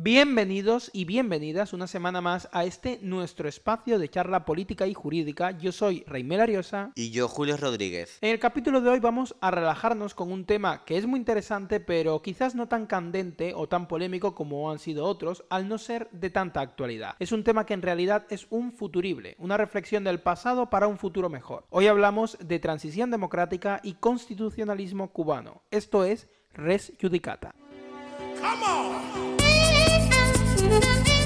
Bienvenidos y bienvenidas una semana más a este nuestro espacio de charla política y jurídica. Yo soy Raimel Ariosa. Y yo, Julio Rodríguez. En el capítulo de hoy vamos a relajarnos con un tema que es muy interesante, pero quizás no tan candente o tan polémico como han sido otros, al no ser de tanta actualidad. Es un tema que en realidad es un futurible, una reflexión del pasado para un futuro mejor. Hoy hablamos de transición democrática y constitucionalismo cubano. Esto es Res Judicata. Thank you.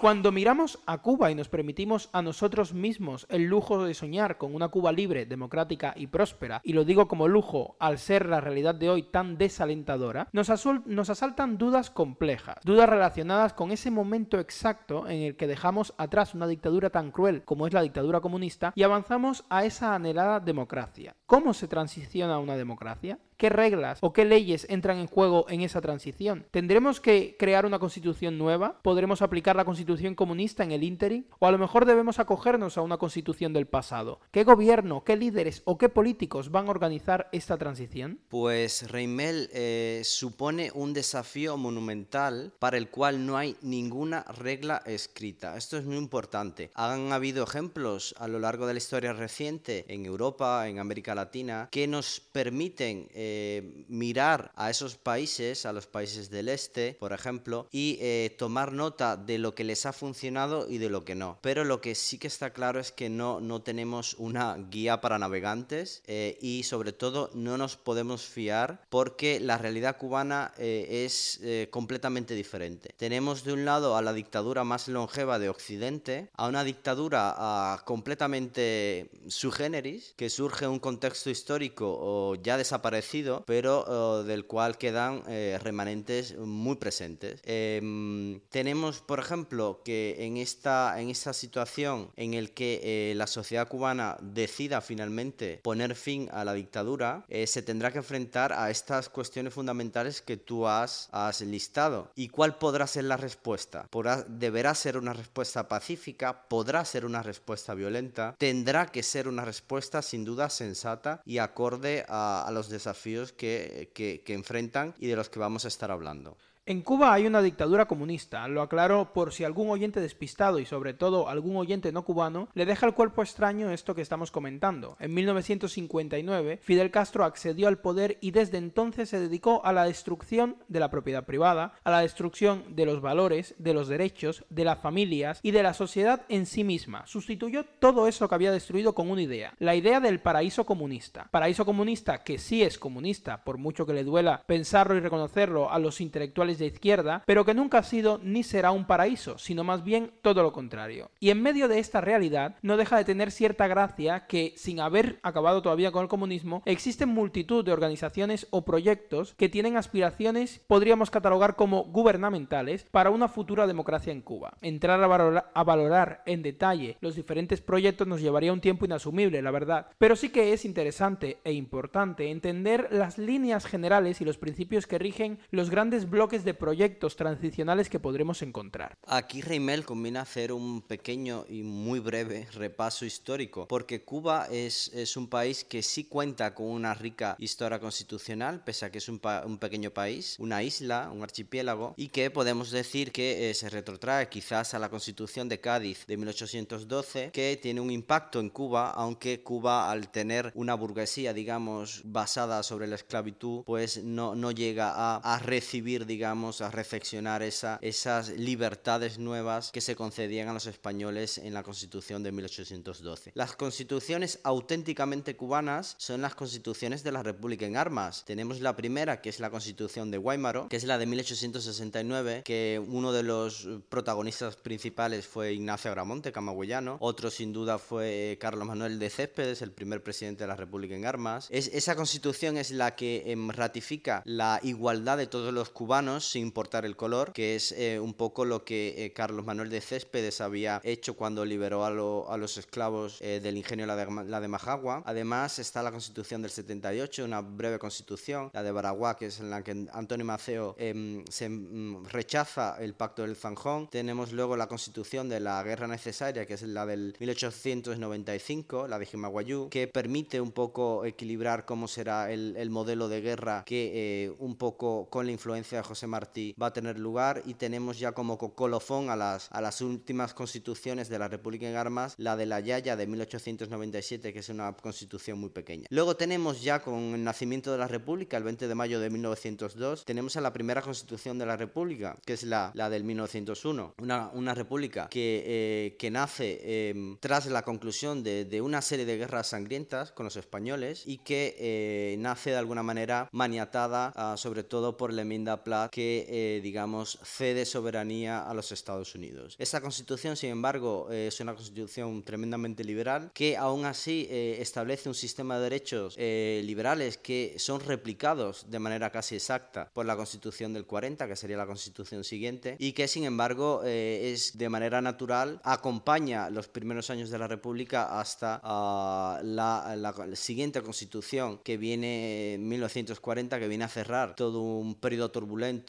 Cuando miramos a Cuba y nos permitimos a nosotros mismos el lujo de soñar con una Cuba libre, democrática y próspera, y lo digo como lujo al ser la realidad de hoy tan desalentadora, nos, asaltan dudas complejas, dudas relacionadas con ese momento exacto en el que dejamos atrás una dictadura tan cruel como es la dictadura comunista y avanzamos a esa anhelada democracia. ¿Cómo se transiciona una democracia? ¿Qué reglas o qué leyes entran en juego en esa transición? ¿Tendremos que crear una constitución nueva? ¿Podremos aplicar la constitución comunista en el ínterin? ¿O a lo mejor debemos acogernos a una constitución del pasado? ¿Qué gobierno, qué líderes o qué políticos van a organizar esta transición? Pues Reimel eh, supone un desafío monumental para el cual no hay ninguna regla escrita. Esto es muy importante. Han habido ejemplos a lo largo de la historia reciente en Europa, en América Latina, que nos permiten eh, eh, mirar a esos países, a los países del este, por ejemplo, y eh, tomar nota de lo que les ha funcionado y de lo que no. Pero lo que sí que está claro es que no, no tenemos una guía para navegantes eh, y sobre todo no nos podemos fiar porque la realidad cubana es completamente diferente. Tenemos de un lado a la dictadura más longeva de Occidente, a una dictadura ah, completamente su generis, que surge un contexto histórico o ya desaparecido pero oh, del cual quedan eh, remanentes muy presentes. Em, tenemos, por ejemplo, que en esta, en esta situación en el que eh, la sociedad cubana decida finalmente poner fin a la dictadura, eh, se tendrá que enfrentar a estas cuestiones fundamentales que tú has, has listado. ¿Y cuál podrá ser la respuesta? ¿Podrá, ¿Deberá ser una respuesta pacífica? ¿Podrá ser una respuesta violenta? Tendrá que ser una respuesta sin duda sensata y acorde a los desafíos que, que, que enfrentan y de los que vamos a estar hablando. En Cuba hay una dictadura comunista, lo aclaro por si algún oyente despistado y sobre todo algún oyente no cubano le deja el cuerpo extraño esto que estamos comentando. En 1959, Fidel Castro accedió al poder y desde entonces se dedicó a la destrucción de la propiedad privada, a la destrucción de los valores, de los derechos, de las familias y de la sociedad en sí misma. Sustituyó todo eso que había destruido con una idea, la idea del paraíso comunista. Paraíso comunista que sí es comunista, por mucho que le duela pensarlo y reconocerlo a los intelectuales de izquierda, pero que nunca ha sido ni será un paraíso, sino más bien todo lo contrario. Y en medio de esta realidad no deja de tener cierta gracia que, sin haber acabado todavía con el comunismo, existen multitud de organizaciones o proyectos que tienen aspiraciones, podríamos catalogar como gubernamentales, para una futura democracia en Cuba. Entrar a valorar en detalle los diferentes proyectos nos llevaría un tiempo inasumible, la verdad, pero sí que es interesante e importante entender las líneas generales y los principios que rigen los grandes bloques de de proyectos transicionales que podremos encontrar. Aquí Reimel combina hacer un pequeño y muy breve repaso histórico, porque Cuba es, es un país que sí cuenta con una rica historia constitucional, pese a que es un, un pequeño país, una isla, un archipiélago, y que podemos decir que eh, se retrotrae quizás a la constitución de Cádiz de 1812, que tiene un impacto en Cuba, aunque Cuba al tener una burguesía, digamos, basada sobre la esclavitud, pues no, no llega a, a recibir, digamos, a reflexionar esa, esas libertades nuevas que se concedían a los españoles en la Constitución de 1812. Las constituciones auténticamente cubanas son las constituciones de la República en armas. Tenemos la primera, que es la Constitución de Guaymaro, que es la de 1869, que uno de los protagonistas principales fue Ignacio Agramonte, camagüeyano. Otro, sin duda, fue Carlos Manuel de Céspedes, el primer presidente de la República en armas. Es, esa constitución es la que em, ratifica la igualdad de todos los cubanos sin importar el color, que es eh, un poco lo que eh, Carlos Manuel de Céspedes había hecho cuando liberó a, los esclavos eh, del ingenio la de, la de Majagua. Además está la Constitución del 78, una breve constitución, la de Baraguá, que es en la que Antonio Maceo em, mm, rechaza el pacto del Zanjón. Tenemos luego la Constitución de la Guerra Necesaria, que es la del 1895, la de Jimaguayú, que permite un poco equilibrar cómo será el, el modelo de guerra que un poco con la influencia de José Martí va a tener lugar y tenemos ya como colofón a las, a las últimas constituciones de la República en Armas, la de la Yaya de 1897, que es una constitución muy pequeña. Luego tenemos ya con el nacimiento de la República, el 20 de mayo de 1902, tenemos a la primera constitución de la República, que es la, la del 1901, una, una república que, eh, que nace em, tras la conclusión de, de, una serie de guerras sangrientas con los españoles y que eh, nace de alguna manera maniatada ah, sobre todo por la enmienda Platt que, eh, digamos, cede soberanía a los Estados Unidos. Esta constitución, sin embargo, eh, es una constitución tremendamente liberal que aún así eh, establece un sistema de derechos liberales que son replicados de manera casi exacta por la constitución del 40, que sería la constitución siguiente, y que, sin embargo, es de manera natural, acompaña los primeros años de la República hasta ah, la, la, siguiente constitución que viene en 1940, que viene a cerrar todo un periodo turbulento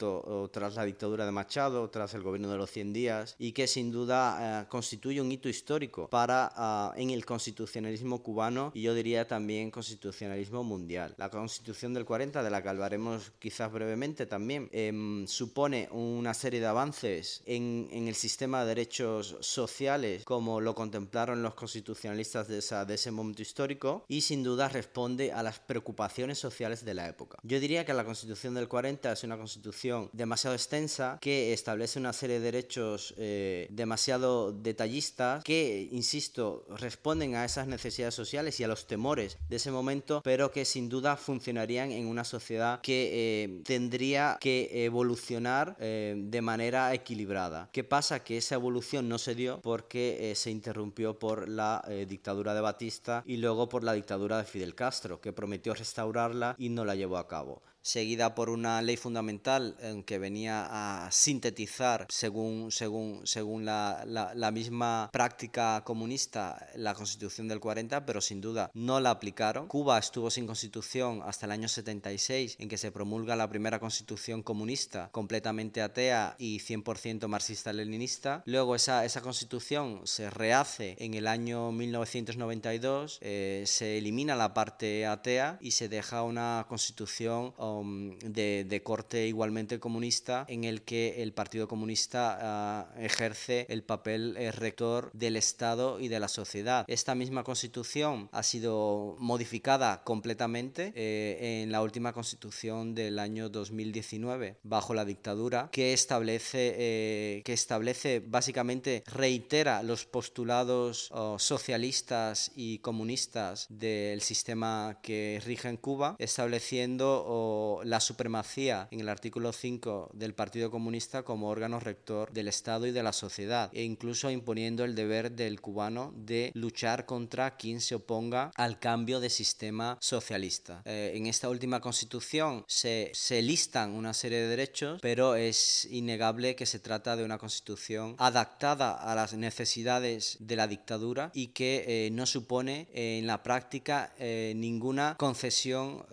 tras la dictadura de Machado, tras el gobierno de los 100 días, y que sin duda eh, constituye un hito histórico para ah, en el constitucionalismo cubano y yo diría también constitucionalismo mundial. La constitución del 40, de la que hablaremos quizás brevemente también, em, supone una serie de avances en, en, el sistema de derechos sociales como lo contemplaron los constitucionalistas de, esa, de ese momento histórico y sin duda responde a las preocupaciones sociales de la época. Yo diría que la constitución del 40 es una constitución demasiado extensa que establece una serie de derechos eh, demasiado detallistas que, insisto, responden a esas necesidades sociales y a los temores de ese momento, pero que sin duda funcionarían en una sociedad que eh, tendría que evolucionar eh, de manera equilibrada. ¿Qué pasa? Que esa evolución no se dio porque se interrumpió por la dictadura de Batista y luego por la dictadura de Fidel Castro, que prometió restaurarla y no la llevó a cabo seguida por una ley fundamental en que venía a sintetizar, según, según, según la, la, misma práctica comunista, la constitución del 40, pero sin duda no la aplicaron. Cuba estuvo sin constitución hasta el año 76, en que se promulga la primera constitución comunista, completamente atea y 100% marxista-leninista. Luego esa, esa constitución se rehace en el año 1992, eh, se elimina la parte atea y se deja una constitución Um, de, corte igualmente comunista en el que el Partido Comunista ah, ejerce el papel eh, rector del Estado y de la sociedad. Esta misma constitución ha sido modificada completamente eh, en la última constitución del año 2019 bajo la dictadura que establece, eh, que establece básicamente reitera los postulados oh, socialistas y comunistas del sistema que rige en Cuba estableciendo oh, la supremacía en el artículo 5 del Partido Comunista como órgano rector del Estado y de la sociedad, e incluso imponiendo el deber del cubano de luchar contra quien se oponga al cambio de sistema socialista. Eh, en esta última constitución se, se listan una serie de derechos, pero es innegable que se trata de una constitución adaptada a las necesidades de la dictadura y que eh, no supone en la práctica eh, ninguna concesión,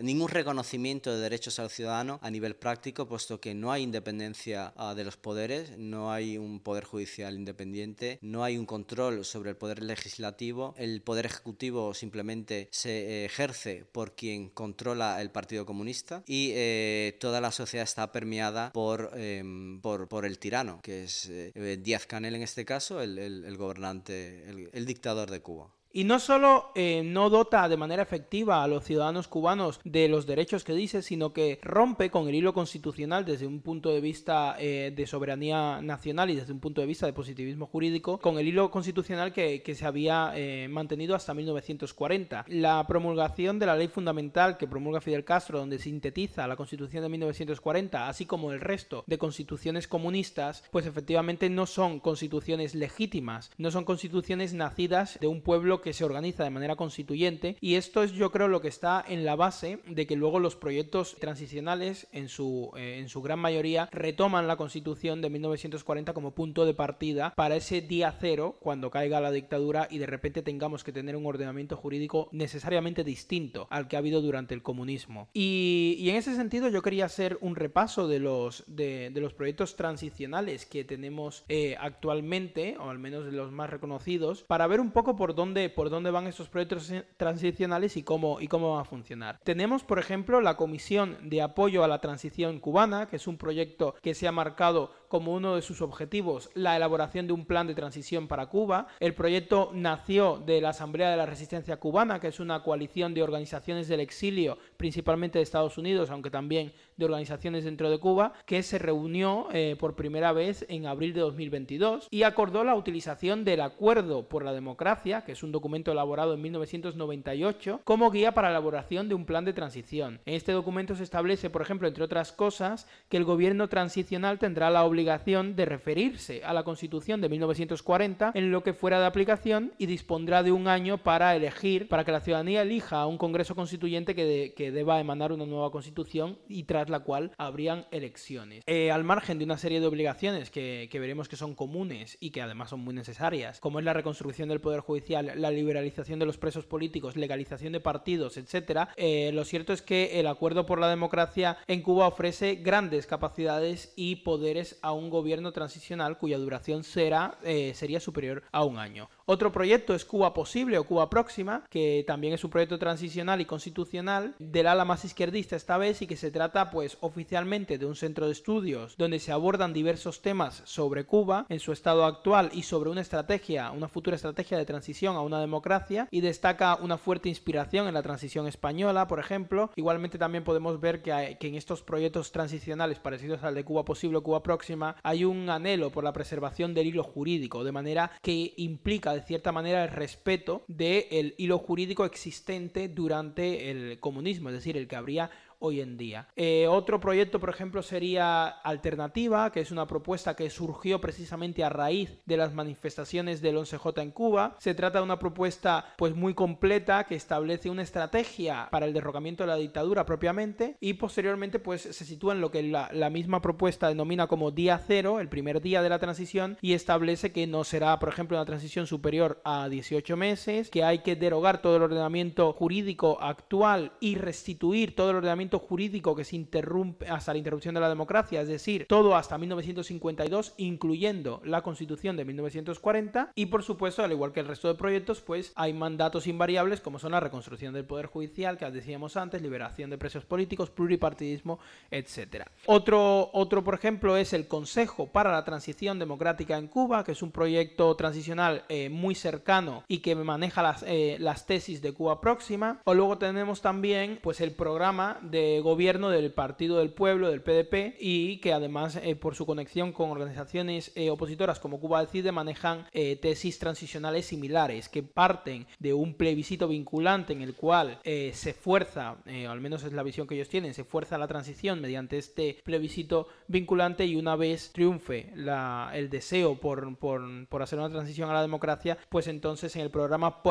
ningún reconocimiento de derechos al ciudadano a nivel práctico, puesto que no hay independencia uh, de los poderes, no hay un poder judicial independiente, no hay un control sobre el poder legislativo, el poder ejecutivo simplemente se ejerce por quien controla el Partido Comunista y eh, toda la sociedad está permeada por, eh, por, por, el tirano, que es eh, Díaz Canel en este caso, el, el, gobernante, el dictador de Cuba. Y no solo eh, no dota de manera efectiva a los ciudadanos cubanos de los derechos que dice, sino que rompe con el hilo constitucional desde un punto de vista eh, de soberanía nacional y desde un punto de vista de positivismo jurídico, con el hilo constitucional que, se había eh, mantenido hasta 1940. La promulgación de la ley fundamental que promulga Fidel Castro, donde sintetiza la constitución de 1940, así como el resto de constituciones comunistas, pues efectivamente no son constituciones legítimas, no son constituciones nacidas de un pueblo que que se organiza de manera constituyente y esto es yo creo lo que está en la base de que luego los proyectos transicionales en su, eh, en su gran mayoría retoman la constitución de 1940 como punto de partida para ese día cero cuando caiga la dictadura y de repente tengamos que tener un ordenamiento jurídico necesariamente distinto al que ha habido durante el comunismo. Y, en ese sentido yo quería hacer un repaso de los, de, los proyectos transicionales que tenemos eh, actualmente, o al menos de los más reconocidos, para ver un poco por dónde, por dónde van estos proyectos transicionales y cómo, y cómo va a funcionar. Tenemos, por ejemplo, la Comisión de Apoyo a la Transición Cubana, que es un proyecto que se ha marcado como uno de sus objetivos la elaboración de un plan de transición para Cuba. El proyecto nació de la Asamblea de la Resistencia Cubana, que es una coalición de organizaciones del exilio, principalmente de Estados Unidos, aunque también de organizaciones dentro de Cuba, que se reunió eh, por primera vez en abril de 2022 y acordó la utilización del Acuerdo por la Democracia, que es un documento elaborado en 1998, como guía para la elaboración de un plan de transición. En este documento se establece, por ejemplo, entre otras cosas, que el gobierno transicional tendrá la obligación de referirse a la Constitución de 1940 en lo que fuera de aplicación y dispondrá de un año para elegir, para que la ciudadanía elija a un Congreso Constituyente que, que deba emanar una nueva Constitución y tras la cual habrían elecciones. Eh, al margen de una serie de obligaciones que, veremos que son comunes y que además son muy necesarias, como es la reconstrucción del Poder Judicial, la liberalización de los presos políticos, legalización de partidos, etc., eh, lo cierto es que el Acuerdo por la Democracia en Cuba ofrece grandes capacidades y poderes a un gobierno transicional cuya duración será, eh, sería superior a un año. Otro proyecto es Cuba Posible o Cuba Próxima, que también es un proyecto transicional y constitucional del ala más izquierdista esta vez y que se trata pues oficialmente de un centro de estudios donde se abordan diversos temas sobre Cuba en su estado actual y sobre una estrategia, una futura estrategia de transición a una democracia y destaca una fuerte inspiración en la transición española, por ejemplo. Igualmente también podemos ver que, que en estos proyectos transicionales parecidos al de Cuba Posible o Cuba Próxima hay un anhelo por la preservación del hilo jurídico, de manera que implica de cierta manera el respeto del hilo jurídico existente durante el comunismo, es decir, el que habría hoy en día. Eh, otro proyecto, por ejemplo, sería Alternativa, que es una propuesta que surgió precisamente a raíz de las manifestaciones del 11J en Cuba. Se trata de una propuesta pues muy completa que establece una estrategia para el derrocamiento de la dictadura propiamente y posteriormente pues se sitúa en lo que la, la misma propuesta denomina como día cero, el primer día de la transición y establece que no será, por ejemplo, una transición superior a 18 meses, que hay que derogar todo el ordenamiento jurídico actual y restituir todo el ordenamiento jurídico que se interrumpe hasta la interrupción de la democracia, es decir, todo hasta 1952, incluyendo la Constitución de 1940, y por supuesto, al igual que el resto de proyectos, pues hay mandatos invariables como son la reconstrucción del Poder Judicial, que decíamos antes, liberación de presos políticos, pluripartidismo, etc. Otro, otro, por ejemplo, es el Consejo para la Transición Democrática en Cuba, que es un proyecto transicional eh, muy cercano y que maneja las, eh, las tesis de Cuba próxima. O luego tenemos también pues el programa de gobierno del Partido del Pueblo, del PDP, y que además eh, por su conexión con organizaciones eh, opositoras como Cuba Decide manejan eh, tesis transicionales similares que parten de un plebiscito vinculante en el cual se fuerza, al menos es la visión que ellos tienen, se fuerza la transición mediante este plebiscito vinculante y una vez triunfe la, el deseo por, por, por, hacer una transición a la democracia, pues entonces en el programa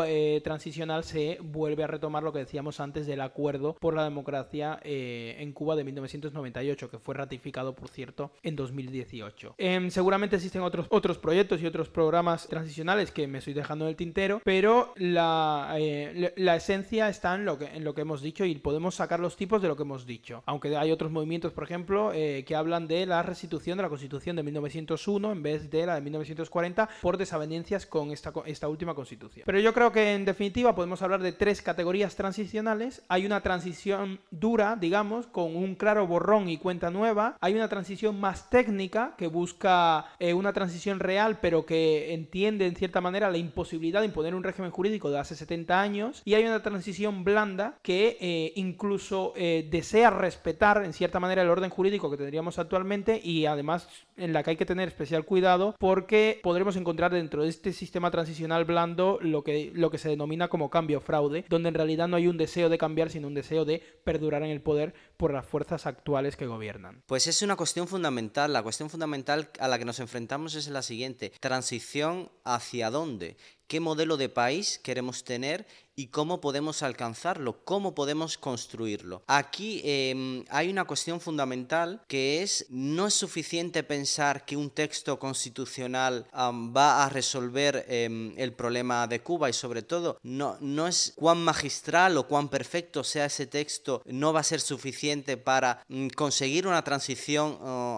transicional se vuelve a retomar lo que decíamos antes del acuerdo por la democracia eh, en Cuba de 1998, que fue ratificado, por cierto, en 2018. Em, seguramente existen otros, otros proyectos y otros programas transicionales que me estoy dejando en el tintero, pero la, eh, la esencia está en lo, que, en lo que hemos dicho y podemos sacar los tipos de lo que hemos dicho. Aunque hay otros movimientos, por ejemplo, eh, que hablan de la restitución de la Constitución de 1901 en vez de la de 1940 por desavenencias con esta, esta última Constitución. Pero yo creo que en definitiva podemos hablar de tres categorías transicionales. Hay una transición dura digamos, con un claro borrón y cuenta nueva. Hay una transición más técnica que busca eh, una transición real, pero que entiende en cierta manera la imposibilidad de imponer un régimen jurídico de hace 70 años. Y hay una transición blanda que eh, incluso eh, desea respetar en cierta manera el orden jurídico que tendríamos actualmente y además en la que hay que tener especial cuidado porque podremos encontrar dentro de este sistema transicional blando lo que, lo que se denomina como cambio fraude, donde en realidad no hay un deseo de cambiar, sino un deseo de perdurar en el poder por las fuerzas actuales que gobiernan. Pues es una cuestión fundamental. La cuestión fundamental a la que nos enfrentamos es la siguiente. ¿Transición hacia dónde? Qué modelo de país queremos tener y cómo podemos alcanzarlo, cómo podemos construirlo. Aquí em, hay una cuestión fundamental que es no es suficiente pensar que un texto constitucional va a resolver em, el problema de Cuba y sobre todo no, no es cuán magistral o cuán perfecto sea ese texto, no va a ser suficiente para mm, conseguir una transición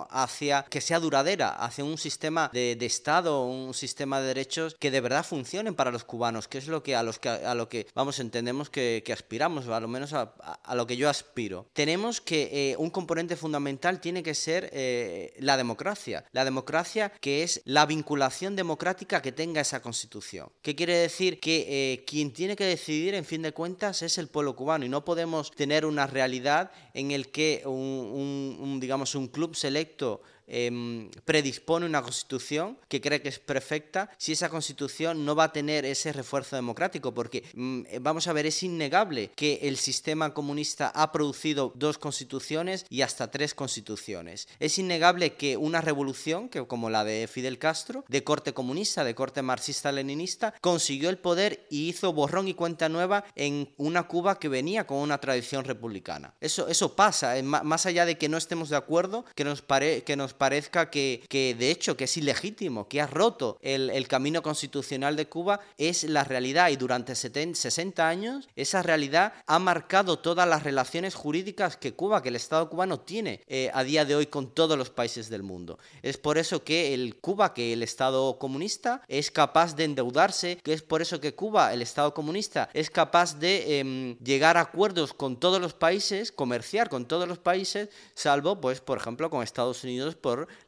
hacia que sea duradera, hacia un sistema de, de Estado, un sistema de derechos que de verdad para los cubanos, que es lo que a lo que vamos, entendemos que, aspiramos, a lo menos a, lo que yo aspiro. Tenemos que eh, un componente fundamental tiene que ser eh, la democracia. La democracia que es la vinculación democrática que tenga esa constitución. ¿Qué quiere decir? Que eh, quien tiene que decidir, en fin de cuentas, es el pueblo cubano y no podemos tener una realidad en el que un digamos, un club selecto Em, predispone una constitución que cree que es perfecta si esa constitución no va a tener ese refuerzo democrático, porque mm, eh, vamos a ver, es innegable que el sistema comunista ha producido dos constituciones y hasta tres constituciones. Es innegable que una revolución, que como la de Fidel Castro, de corte comunista, de corte marxista-leninista, consiguió el poder y hizo borrón y cuenta nueva en una Cuba que venía con una tradición republicana. Eso, eso pasa, más allá de que no estemos de acuerdo, que nos, pare, que nos parezca que, que de hecho que es ilegítimo, que ha roto el, el, camino constitucional de Cuba, es la realidad y durante 70, 60 años esa realidad ha marcado todas las relaciones jurídicas que Cuba, que el Estado cubano tiene eh, a día de hoy con todos los países del mundo. Es por eso que el Cuba, que el Estado comunista, es capaz de endeudarse, que es por eso que Cuba, el Estado comunista, es capaz de em, llegar a acuerdos con todos los países, comerciar con todos los países, salvo, pues, por ejemplo, con Estados Unidos,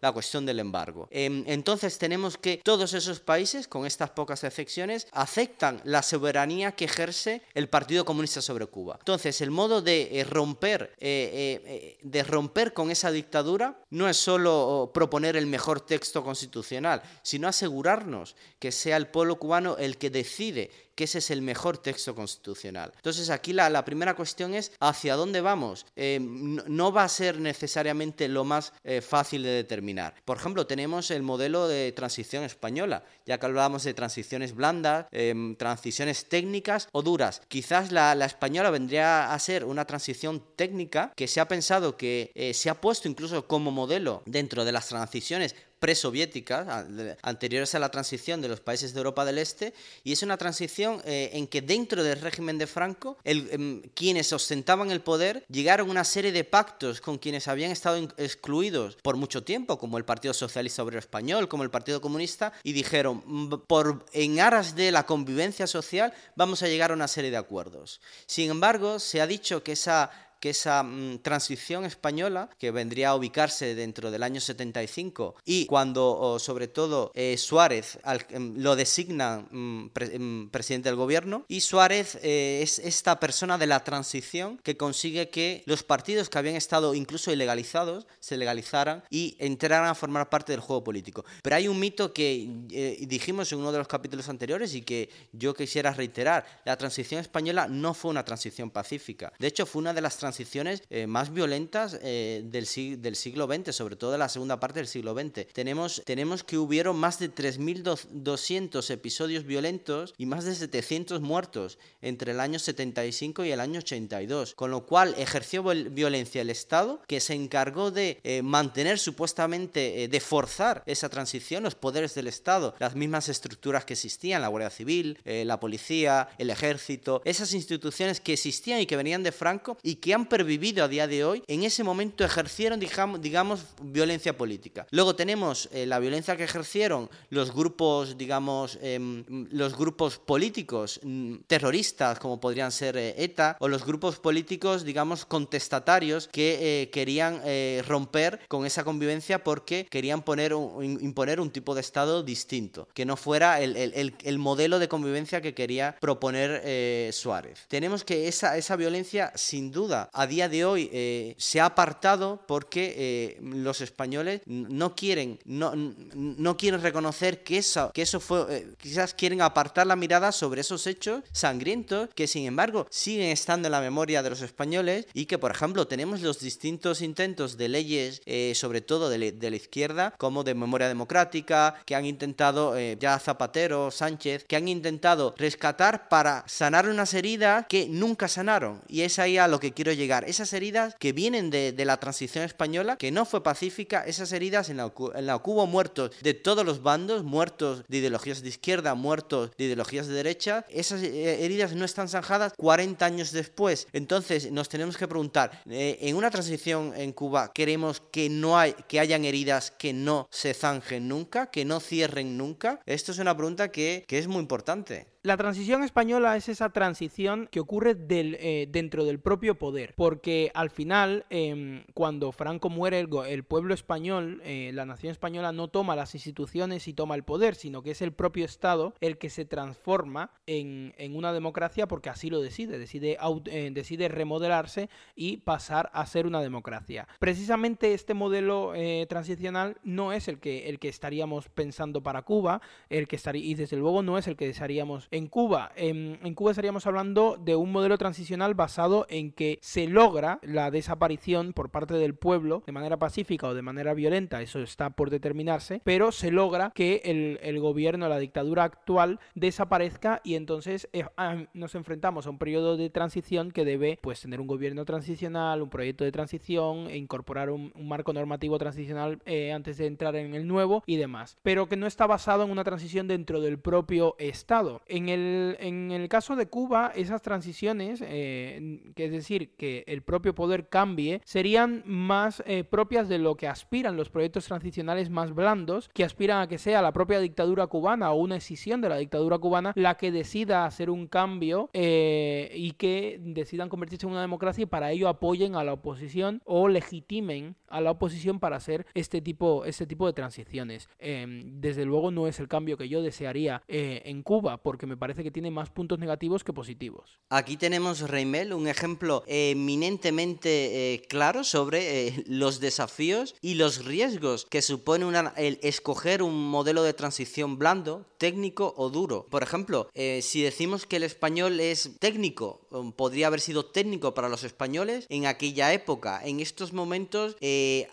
la cuestión del embargo. Em, entonces tenemos que todos esos países, con estas pocas excepciones, aceptan la soberanía que ejerce el Partido Comunista sobre Cuba. Entonces el modo de eh, romper, eh, eh, de romper con esa dictadura no es solo proponer el mejor texto constitucional, sino asegurarnos que sea el pueblo cubano el que decide que ese es el mejor texto constitucional. Entonces aquí la, primera cuestión es hacia dónde vamos. Eh, no, va a ser necesariamente lo más eh, fácil de determinar. Por ejemplo, tenemos el modelo de transición española, ya que hablábamos de transiciones blandas, em, transiciones técnicas o duras. Quizás la, española vendría a ser una transición técnica que se ha pensado que eh, se ha puesto incluso como modelo dentro de las transiciones presoviéticas, anteriores a la transición de los países de Europa del Este, y es una transición eh, en que dentro del régimen de Franco, em, quienes ostentaban el poder llegaron a una serie de pactos con quienes habían estado excluidos por mucho tiempo, como el Partido Socialista Obrero Español, como el Partido Comunista, y dijeron, por, en aras de la convivencia social, vamos a llegar a una serie de acuerdos. Sin embargo, se ha dicho que esa que esa mm, transición española, que vendría a ubicarse dentro del año 75, y cuando sobre todo eh, Suárez em, lo designa mm, em, presidente del gobierno, y Suárez eh, es esta persona de la transición que consigue que los partidos que habían estado incluso ilegalizados se legalizaran y entraran a formar parte del juego político. Pero hay un mito que eh, dijimos en uno de los capítulos anteriores y que yo quisiera reiterar, la transición española no fue una transición pacífica, de hecho fue una de las transiciones transiciones eh, más violentas eh, del, siglo XX, sobre todo de la segunda parte del siglo XX. Tenemos, tenemos que hubieron más de 3.200 episodios violentos y más de 700 muertos entre el año 75 y el año 82, con lo cual ejerció violencia el Estado que se encargó de eh, mantener supuestamente, de forzar esa transición, los poderes del Estado, las mismas estructuras que existían, la Guardia Civil, la policía, el ejército, esas instituciones que existían y que venían de Franco y que han han pervivido a día de hoy, en ese momento ejercieron, digamos, violencia política. Luego tenemos eh, la violencia que ejercieron los grupos, digamos, em, los grupos políticos mm, terroristas, como podrían ser eh, ETA, o los grupos políticos, digamos, contestatarios que eh, querían romper con esa convivencia porque querían poner imponer un tipo de Estado distinto, que no fuera el, el, modelo de convivencia que quería proponer Suárez. Tenemos que esa violencia, sin duda, a día de hoy eh, se ha apartado porque eh, los españoles no quieren, no, no quieren reconocer que eso, que eso fue, eh, quizás quieren apartar la mirada sobre esos hechos sangrientos que sin embargo siguen estando en la memoria de los españoles y que por ejemplo tenemos los distintos intentos de leyes, sobre todo de, de, la izquierda, como de memoria democrática, que han intentado ya Zapatero, Sánchez, que han intentado rescatar para sanar unas heridas que nunca sanaron. Y es ahí a lo que quiero llegar. Esas heridas que vienen de, la transición española, que no fue pacífica, esas heridas en la, en la que hubo muertos de todos los bandos, muertos de ideologías de izquierda, muertos de ideologías de derecha, esas eh, heridas no están zanjadas 40 años después. Entonces nos tenemos que preguntar, eh, en una transición en Cuba queremos que no hay, que hayan heridas que no se zanjen nunca, que no cierren nunca. Esto es una pregunta que, que es muy importante. La transición española es esa transición que ocurre del, eh, dentro del propio poder, porque al final, em, cuando Franco muere, el, pueblo español, eh, la nación española no toma las instituciones y toma el poder, sino que es el propio Estado el que se transforma en, una democracia porque así lo decide, decide, eh, decide remodelarse y pasar a ser una democracia. Precisamente este modelo transicional no es el que, el que estaríamos pensando para Cuba, el que estaría, y desde luego no es el que desearíamos en Cuba, en, Cuba estaríamos hablando de un modelo transicional basado en que se logra la desaparición por parte del pueblo de manera pacífica o de manera violenta, eso está por determinarse, pero se logra que el, gobierno, la dictadura actual desaparezca y entonces eh, nos enfrentamos a un periodo de transición que debe pues tener un gobierno transicional, un proyecto de transición e incorporar un, marco normativo transicional eh, antes de entrar en el nuevo y demás, pero que no está basado en una transición dentro del propio Estado. En el caso de Cuba, esas transiciones, eh, que es decir, que el propio poder cambie, serían más eh, propias de lo que aspiran los proyectos transicionales más blandos, que aspiran a que sea la propia dictadura cubana o una escisión de la dictadura cubana la que decida hacer un cambio eh, y que decidan convertirse en una democracia y para ello apoyen a la oposición o legitimen a la oposición para hacer este tipo, este tipo de transiciones. Em, desde luego no es el cambio que yo desearía en Cuba, porque me parece que tiene más puntos negativos que positivos. Aquí tenemos, Reimel, un ejemplo eminentemente eh, claro sobre eh, los desafíos y los riesgos que supone el escoger un modelo de transición blando, técnico o duro. Por ejemplo, eh, si decimos que el español es técnico, podría haber sido técnico para los españoles en aquella época. En estos momentos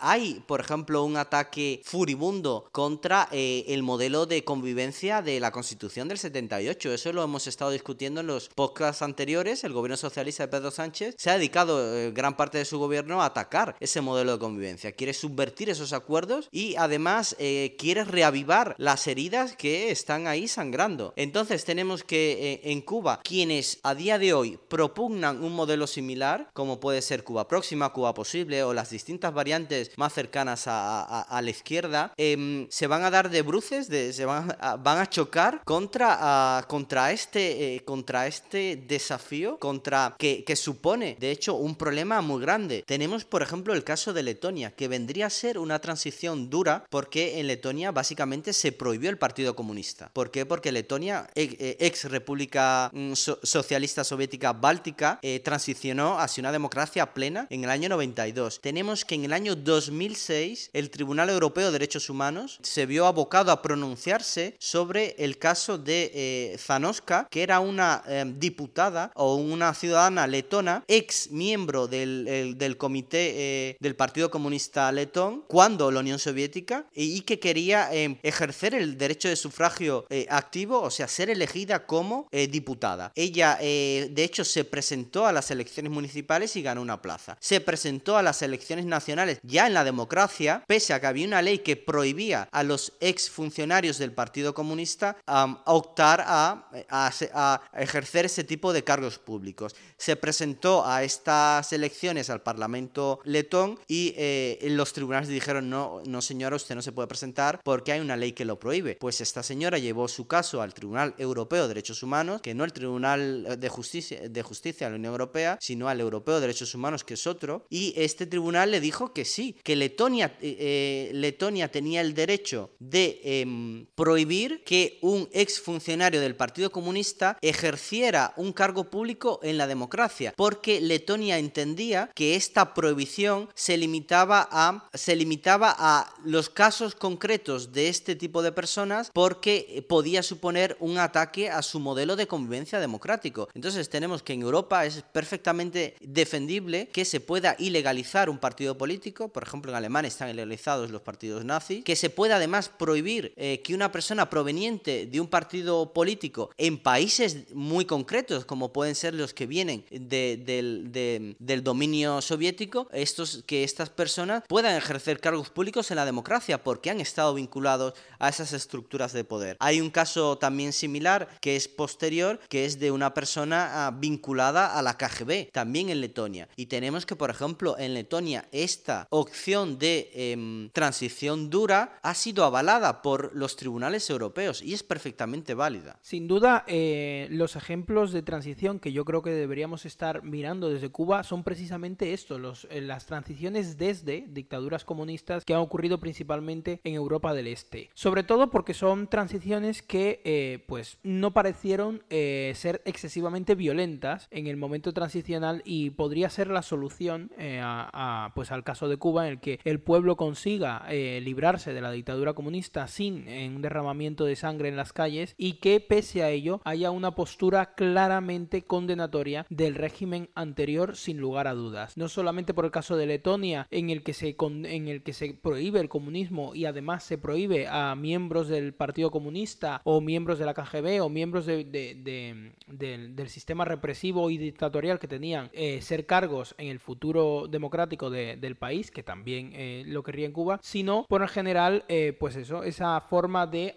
hay, por ejemplo, un ataque furibundo contra el modelo de convivencia de la Constitución del 78 eso lo hemos estado discutiendo en los podcasts anteriores. El gobierno socialista de Pedro Sánchez se ha dedicado eh, gran parte de su gobierno a atacar ese modelo de convivencia. Quiere subvertir esos acuerdos y además eh, quiere reavivar las heridas que están ahí sangrando. Entonces tenemos que eh, en Cuba quienes a día de hoy propugnan un modelo similar, como puede ser Cuba próxima, Cuba posible o las distintas variantes más cercanas a, la izquierda, em, se van a dar de bruces, se van a chocar contra, contra este, eh, contra este desafío, contra que, que, supone, de hecho, un problema muy grande. Tenemos, por ejemplo, el caso de Letonia, que vendría a ser una transición dura porque en Letonia básicamente se prohibió el Partido Comunista. ¿Por qué? Porque Letonia, e, e, ex República mm, Socialista Soviética Báltica, eh, transicionó hacia una democracia plena en el año 92. Tenemos que en el año 2006 el Tribunal Europeo de Derechos Humanos se vio abocado a pronunciarse sobre el caso de eh, Zanoska, que era una em, diputada o una ciudadana letona, ex miembro del, comité eh, del Partido Comunista Letón, cuando la Unión Soviética, y, que quería em, ejercer el derecho de sufragio eh, activo, o sea, ser elegida como eh, diputada. Ella, de hecho, se presentó a las elecciones municipales y ganó una plaza. Se presentó a las elecciones nacionales ya en la democracia, pese a que había una ley que prohibía a los ex funcionarios del Partido Comunista optar a a, ejercer ese tipo de cargos públicos. Se presentó a estas elecciones al Parlamento letón y eh, los tribunales dijeron no, no señora, usted no se puede presentar porque hay una ley que lo prohíbe. Pues esta señora llevó su caso al Tribunal Europeo de Derechos Humanos, que no el Tribunal de Justicia de, Justicia de la Unión Europea, sino al Europeo de Derechos Humanos, que es otro, y este tribunal le dijo que sí, que Letonia, eh, eh, Letonia tenía el derecho de em, prohibir que un exfuncionario del Partido Comunista ejerciera un cargo público en la democracia, porque Letonia entendía que esta prohibición se limitaba a, se limitaba a los casos concretos de este tipo de personas porque podía suponer un ataque a su modelo de convivencia democrático. Entonces tenemos que en Europa es perfectamente defendible que se pueda ilegalizar un partido político, por ejemplo en Alemania están ilegalizados los partidos nazis, que se pueda además prohibir eh, que una persona proveniente de un partido político en países muy concretos, como pueden ser los que vienen del dominio soviético, estos, que estas personas puedan ejercer cargos públicos en la democracia porque han estado vinculados a esas estructuras de poder. Hay un caso también similar que es posterior, que es de una persona ah, vinculada a la KGB, también en Letonia. Y tenemos que, por ejemplo, en Letonia esta opción de em, transición dura ha sido avalada por los tribunales europeos y es perfectamente válida. Sin duda, eh, los ejemplos de transición que yo creo que deberíamos estar mirando desde Cuba son precisamente esto, eh, las transiciones desde dictaduras comunistas que han ocurrido principalmente en Europa del Este. Sobre todo porque son transiciones que eh, pues no parecieron ser excesivamente violentas en el momento transicional y podría ser la solución a, pues al caso de Cuba en el que el pueblo consiga librarse de la dictadura comunista sin un derramamiento de sangre en las calles y que pese a ello haya una postura claramente condenatoria del régimen anterior sin lugar a dudas. No solamente por el caso de Letonia en el que se, en el que se prohíbe el comunismo y además se prohíbe a miembros del Partido Comunista o miembros de la KGB o miembros del sistema represivo y dictatorial que tenían eh, ser cargos en el futuro democrático del país, que también eh, lo querría en Cuba, sino por en general, eh, pues eso, esa forma de,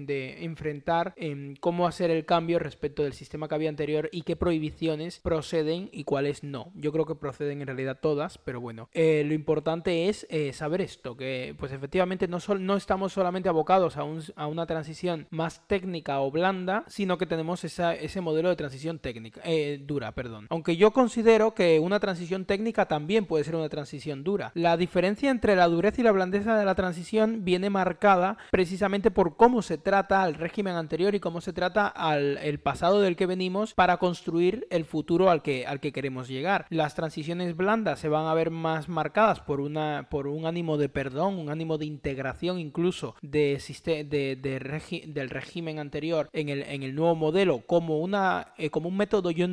de enfrentar em, cómo hacer el cambio respecto del sistema que había anterior y qué prohibiciones proceden y cuáles no. Yo creo que proceden en realidad todas, pero bueno, eh, lo importante es eh, saber esto, que pues efectivamente no, no estamos solamente abocados a, a, una transición más técnica o blanda, sino que tenemos ese modelo de transición técnica, eh, dura, perdón. Aunque yo considero que una transición técnica también puede ser una transición dura. La diferencia entre la dureza y la blandeza de la transición viene marcada precisamente por cómo se trata al régimen anterior y cómo se trata al el pasado del que venimos para construir el futuro al que, al que queremos llegar. Las transiciones blandas se van a ver más marcadas por, una, por un ánimo de perdón, un ánimo de integración incluso de, de, del régimen anterior en el, en el nuevo modelo como, una, eh, como un método, yo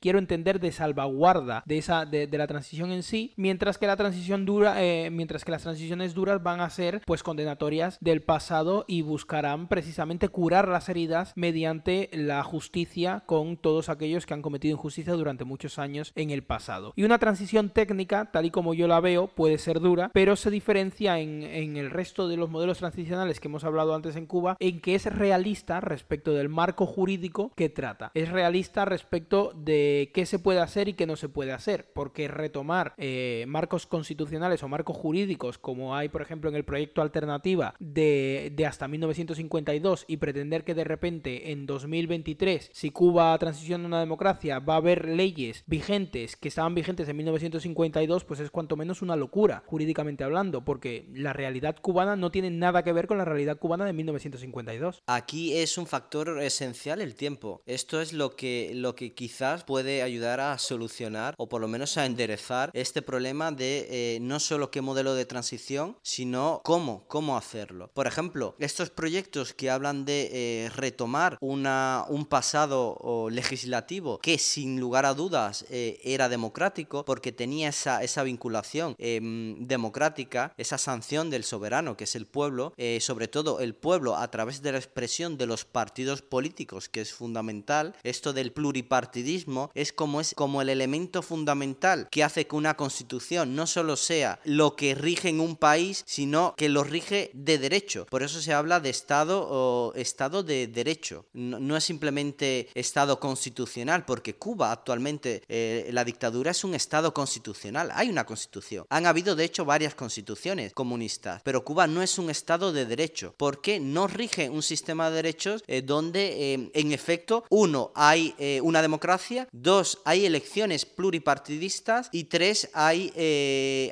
quiero entender, de salvaguarda de, esa, de, la transición en sí, mientras que la transición dura, eh, mientras que las transiciones duras van a ser pues condenatorias del pasado y buscarán precisamente curar las heridas mediante la justicia con todos aquellos que han cometido injusticia durante muchos años en el pasado. Y una transición técnica, tal y como yo la veo, puede ser dura, pero se diferencia en, el resto de los modelos transicionales que hemos hablado antes en Cuba, en que es realista respecto del marco jurídico que trata. Es realista respecto de qué se puede hacer y qué no se puede hacer, porque retomar eh, marcos constitucionales o marcos jurídicos, como hay, por ejemplo, en el proyecto Alternativa de, de hasta 1952 y pretender que de repente en 2023, si Cuba transiciona a una democracia, va a haber leyes vigentes que estaban vigentes en 1952, pues es cuanto menos una locura, jurídicamente hablando, porque la realidad cubana no tiene nada que ver con la realidad cubana de 1952. Aquí es un factor esencial el tiempo. Esto es lo que, lo que quizás puede ayudar a solucionar o por lo menos a enderezar este problema de eh, no solo qué modelo de transición, sino cómo, cómo hacerlo. Por ejemplo, estos proyectos que hablan de eh, retomar una, un pasado legislativo que sin lugar a dudas eh, era democrático porque tenía esa, esa vinculación em, democrática, esa sanción del soberano que es el pueblo, eh, sobre todo el pueblo a través de la expresión de los partidos políticos que es fundamental. Esto del pluripartidismo es como, es como el elemento fundamental que hace que una constitución no solo sea lo que rige en un país, sino que lo rige de derecho. Por eso se habla de Estado o Estado de derecho. No, es simplemente Estado constitucional, porque Cuba actualmente, eh, la dictadura es un Estado constitucional. Hay una constitución. Han habido, de hecho, varias constituciones comunistas, pero Cuba no es un Estado de derecho, porque no rige un sistema de derechos eh, donde, eh, en efecto, uno, hay una democracia, dos, hay elecciones pluripartidistas y tres, hay,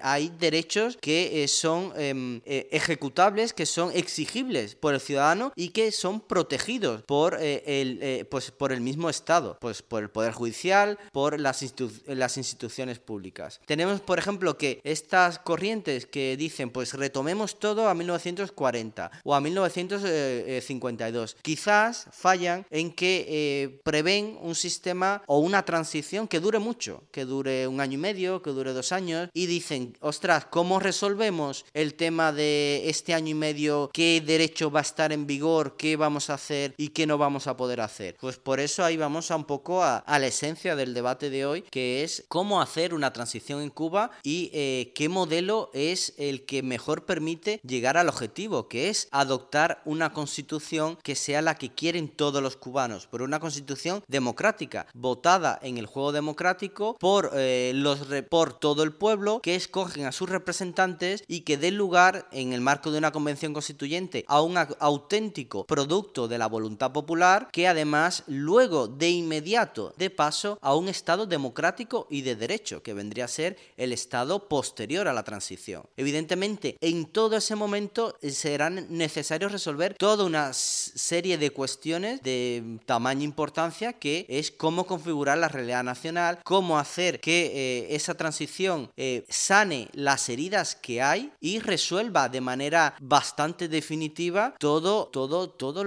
hay derechos que son em, ejecutables, que son exigibles por el ciudadano y que son protegidos por, el, pues, por el mismo Estado, pues por el Poder Judicial, por las, instituciones públicas. Tenemos, por ejemplo, que estas corrientes que dicen, pues retomemos todo a 1940 o a 1952, quizás fallan en que eh, prevén un sistema o una transición que dure mucho, que dure un año y medio, que dure dos años, y dicen, ostras, ¿cómo resolvemos el tema de este año y medio? ¿Qué derecho va a estar en vigor? ¿Qué vamos a hacer y qué no vamos a poder hacer? Pues por eso ahí vamos un poco a, la esencia del debate de hoy, que es cómo hacer una transición en Cuba y eh, qué modelo es el que mejor permite llegar al objetivo, que es adoptar una constitución que sea la que quieren todos los cubanos, por una constitución democrática, votada en el juego democrático por, eh, los, por todo el pueblo, que escogen a sus representantes y que den lugar, en el marco de una convención constituyente, a un auténtico producto de la voluntad popular, que además luego de inmediato de paso a un Estado democrático y de derecho, que vendría a ser el Estado posterior a la transición. Evidentemente, en todo ese momento eh, serán necesarios resolver toda una serie de cuestiones de tamaña importancia que es cómo configurar la realidad nacional, cómo hacer que eh, esa transición eh, sane las heridas que hay y resuelva de manera bastante definitiva todo, todo, todo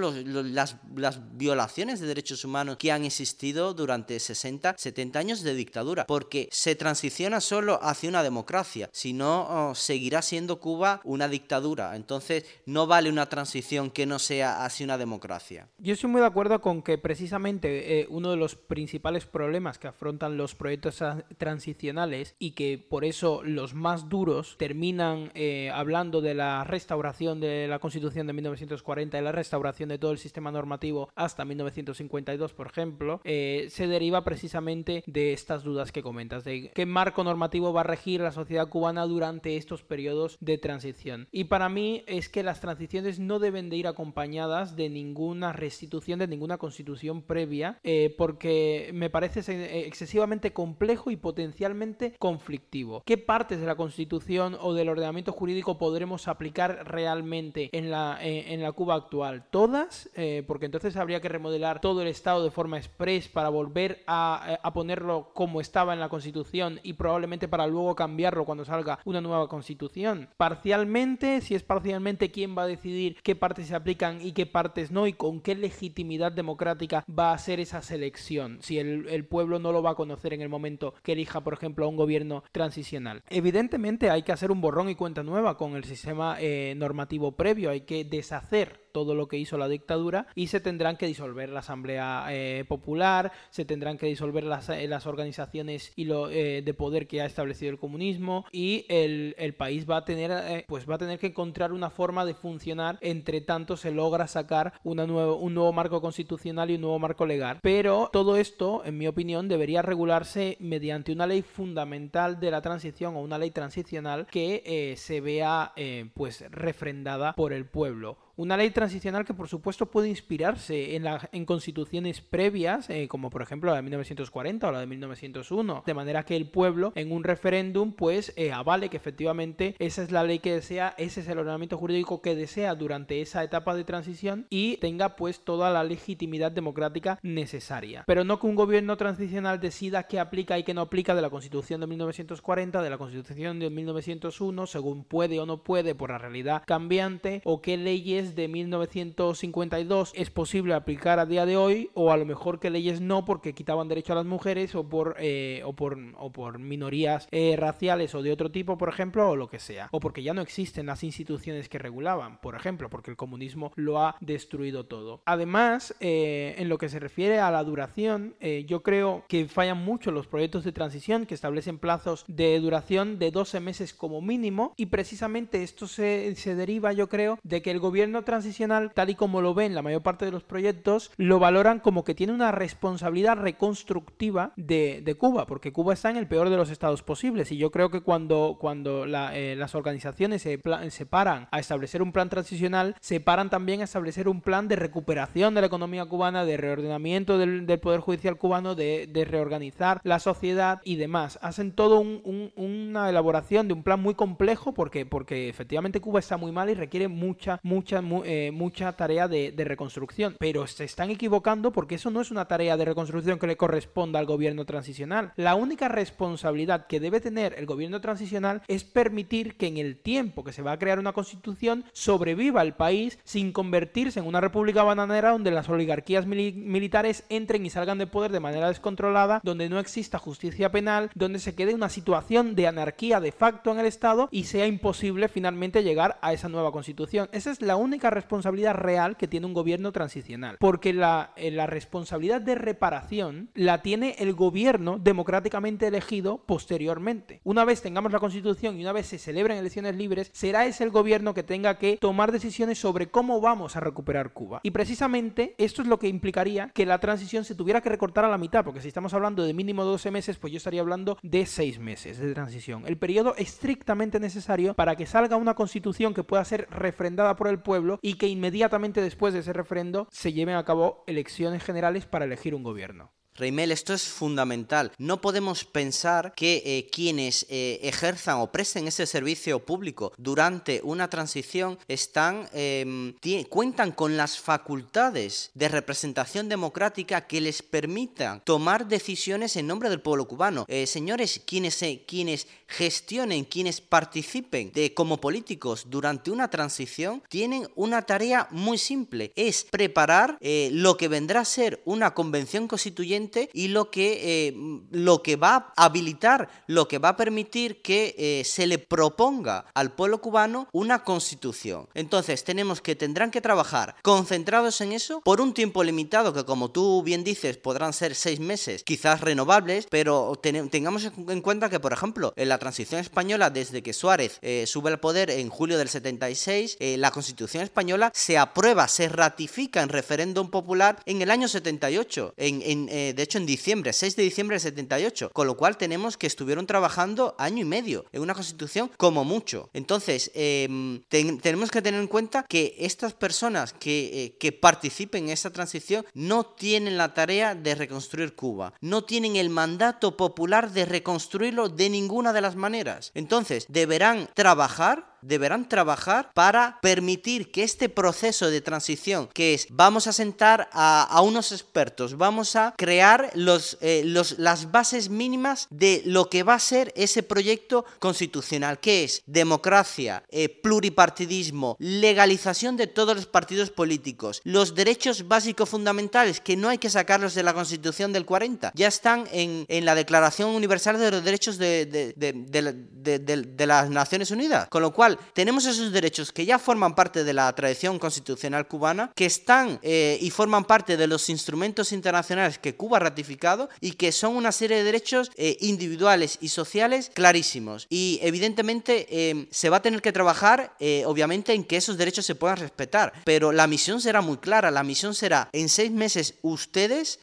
las, las violaciones de derechos humanos que han existido durante 60, 70 años de dictadura, porque se transiciona solo hacia una democracia, si no oh, seguirá siendo Cuba una dictadura. Entonces no vale una transición que no sea hacia una democracia. Yo estoy muy de acuerdo con que precisamente eh, uno de los principales problemas que afrontan los proyectos transicionales y que por eso los más duros terminan eh, hablando de la restauración de la Constitución de 1940 y la restauración de todo el sistema normativo hasta 1952, por ejemplo, eh, se deriva precisamente de estas dudas que comentas, de qué marco normativo va a regir la sociedad cubana durante estos periodos de transición. Y para mí es que las transiciones no deben de ir acompañadas de ninguna restitución, de ninguna constitución previa, eh, porque me parece excesivamente complejo y potencialmente conflictivo. ¿Qué partes de la constitución o del ordenamiento jurídico podremos aplicar realmente en la, eh, en la Cuba actual? ¿Todas? Eh, porque entonces habría que remodelar todo el Estado de forma express para volver a, a ponerlo como estaba en la constitución y probablemente para luego cambiarlo cuando salga una nueva constitución. Parcialmente, si es parcialmente, ¿quién va a decidir qué partes se aplican y qué partes no? ¿Y con qué legitimidad democrática va a ser esa selección? Si el, pueblo no lo va a conocer en el momento que elija, por ejemplo, a un gobierno transicional. Evidentemente hay que hacer un borrón y cuenta nueva con el sistema eh, normativo previo, hay que deshacer todo lo que hizo la dictadura y se tendrán que disolver la Asamblea eh, Popular, se tendrán que disolver las, eh, las organizaciones y lo, eh, de poder que ha establecido el comunismo y el, el país va a tener pues va a tener que encontrar una forma de funcionar entre tanto se logra sacar una nuevo, un nuevo marco constitucional y un nuevo marco legal. Pero todo esto, en mi opinión, debería regularse mediante una ley fundamental de la transición o una ley transicional que se vea pues refrendada por el pueblo una ley transicional que por supuesto puede inspirarse en, la, en constituciones previas, eh, como por ejemplo la de 1940 o la de 1901, de manera que el pueblo en un referéndum pues eh, avale que efectivamente esa es la ley que desea, ese es el ordenamiento jurídico que desea durante esa etapa de transición y tenga pues toda la legitimidad democrática necesaria. Pero no que un gobierno transicional decida qué aplica y qué no aplica de la constitución de 1940, de la constitución de 1901, según puede o no puede por la realidad cambiante, o qué leyes de 1952 es posible aplicar a día de hoy o a lo mejor que leyes no porque quitaban derecho a las mujeres o por, eh, o por, o por minorías eh, raciales o de otro tipo, por ejemplo, o lo que sea. O porque ya no existen las instituciones que regulaban, por ejemplo, porque el comunismo lo ha destruido todo. Además, eh, en lo que se refiere a la duración, yo creo que fallan mucho los proyectos de transición que establecen plazos de duración de 12 meses como mínimo y precisamente esto se, se deriva, yo creo, de que el gobierno transicional, tal y como lo ven la mayor parte de los proyectos, lo valoran como que tiene una responsabilidad reconstructiva de, Cuba, porque Cuba está en el peor de los estados posibles. Y yo creo que cuando, cuando eh, las organizaciones se, se paran a establecer un plan transicional, se paran también a establecer un plan de recuperación de la economía cubana, de reordenamiento del, Poder Judicial cubano, de, reorganizar la sociedad y demás. Hacen todo una elaboración de un plan muy complejo porque, porque efectivamente Cuba está muy mal y requiere mucha, mucha eh, mucha tarea de reconstrucción, pero se están equivocando porque eso no es una tarea de reconstrucción que le corresponda al gobierno transicional. La única responsabilidad que debe tener el gobierno transicional es permitir que en el tiempo que se va a crear una constitución sobreviva el país sin convertirse en una república bananera donde las oligarquías militares entren y salgan de poder de manera descontrolada, donde no exista justicia penal, donde se quede una situación de anarquía de facto en el Estado y sea imposible finalmente llegar a esa nueva constitución. Esa es la única responsabilidad real que tiene un gobierno transicional, porque la, eh, la responsabilidad de reparación la tiene el gobierno democráticamente elegido posteriormente. Una vez tengamos la constitución y una vez se celebren elecciones libres, será ese el gobierno que tenga que tomar decisiones sobre cómo vamos a recuperar Cuba. Y precisamente esto es lo que implicaría que la transición se tuviera que recortar a la mitad, porque si estamos hablando de mínimo 12 meses, pues yo estaría hablando de 6 meses de transición. El periodo estrictamente necesario para que salga una constitución que pueda ser refrendada por el pueblo y que inmediatamente después de ese referendo se lleven a cabo elecciones generales para elegir un gobierno. Reimel, esto es fundamental. No podemos pensar que eh, quienes eh, ejerzan o presten ese servicio público durante una transición están em, cuentan con las facultades de representación democrática que les permitan tomar decisiones en nombre del pueblo cubano. Eh, señores, quienes, quienes gestionen, quienes participen como políticos durante una transición, tienen una tarea muy simple. Es preparar lo que vendrá a ser una convención constituyente y lo que, eh, lo que va a habilitar, lo que va a permitir que eh, se le proponga al pueblo cubano una constitución. Entonces tenemos que tendrán que trabajar concentrados en eso por un tiempo limitado que como tú bien dices podrán ser seis meses, quizás renovables, pero tengamos en cuenta que por ejemplo en la transición española desde que Suárez eh, sube al poder en julio del 76, la constitución española se aprueba, se ratifica en referéndum popular en el año 78, en, en de hecho en diciembre, 6 de diciembre del 78, con lo cual tenemos que estuvieron trabajando año y medio en una constitución como mucho. Entonces, em, tenemos que tener en cuenta que estas personas que, eh, que participen en esta transición no tienen la tarea de reconstruir Cuba, no tienen el mandato popular de reconstruirlo de ninguna de las maneras. Entonces, deberán trabajar deberán trabajar para permitir que este proceso de transición, que es vamos a sentar a, unos expertos, vamos a crear los, eh, los, las bases mínimas de lo que va a ser ese proyecto constitucional, que es democracia, eh, pluripartidismo, legalización de todos los partidos políticos, los derechos básicos fundamentales, que no hay que sacarlos de la Constitución del 40, ya están en, la Declaración Universal de los Derechos de, de las Naciones Unidas, con lo cual tenemos esos derechos que ya forman parte de la tradición constitucional cubana, que están eh, y forman parte de los instrumentos internacionales que Cuba ha ratificado y que son una serie de derechos eh, individuales y sociales clarísimos. Y evidentemente eh, se va a tener que trabajar, obviamente, en que esos derechos se puedan respetar. Pero la misión será muy clara. La misión será, en seis meses, ustedes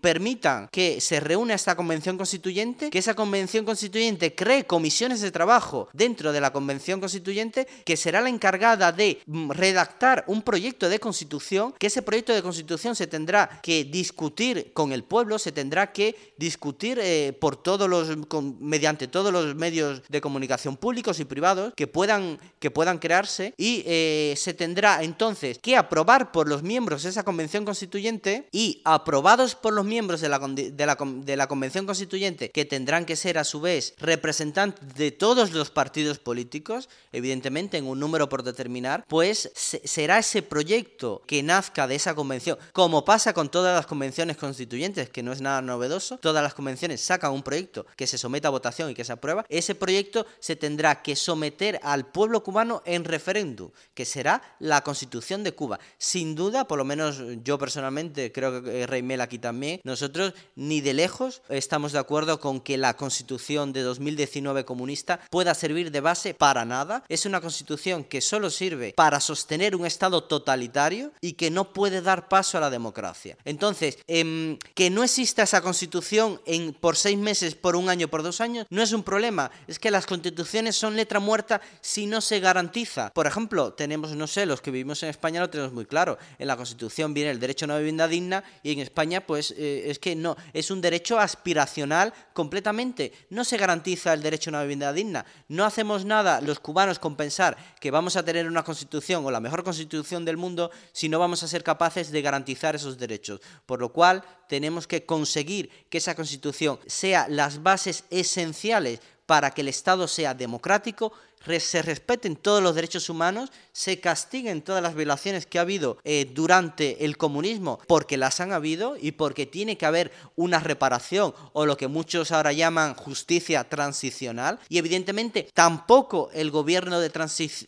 permitan que se reúna esta convención constituyente, que esa convención constituyente cree comisiones de trabajo dentro de la convención constituyente constituyente que será la encargada de mm, redactar un proyecto de constitución, que ese proyecto de constitución se tendrá que discutir con el pueblo, se tendrá que discutir eh, por todos los mediante todos los medios de comunicación públicos y privados que puedan que puedan crearse y eh, se tendrá entonces que aprobar por los miembros esa convención constituyente y aprobados por los miembros de la, de la, de la convención constituyente que tendrán que ser a su vez representantes de todos los partidos políticos evidentemente en un número por determinar, pues será ese proyecto que nazca de esa convención, como pasa con todas las convenciones constituyentes, que no es nada novedoso, todas las convenciones sacan un proyecto que se someta a votación y que se aprueba, ese proyecto se tendrá que someter al pueblo cubano en referéndum, que será la constitución de Cuba. Sin duda, por lo menos yo personalmente, creo que Reymel aquí también, nosotros ni de lejos estamos de acuerdo con que la constitución de 2019 comunista pueda servir de base para nada es una constitución que solo sirve para sostener un Estado totalitario y que no puede dar paso a la democracia. Entonces, em, que no exista esa constitución en, por seis meses, por un año, por dos años, no es un problema. Es que las constituciones son letra muerta si no se garantiza. Por ejemplo, tenemos, no sé, los que vivimos en España lo tenemos muy claro. En la constitución viene el derecho a una vivienda digna y en España, pues eh, es que no, es un derecho aspiracional completamente. No se garantiza el derecho a una vivienda digna. No hacemos nada los con pensar que vamos a tener una constitución o la mejor constitución del mundo si no vamos a ser capaces de garantizar esos derechos. Por lo cual tenemos que conseguir que esa constitución sea las bases esenciales para que el Estado sea democrático, se respeten todos los derechos humanos, se castiguen todas las violaciones que ha habido eh, durante el comunismo, porque las han habido y porque tiene que haber una reparación o lo que muchos ahora llaman justicia transicional. Y evidentemente tampoco el gobierno de,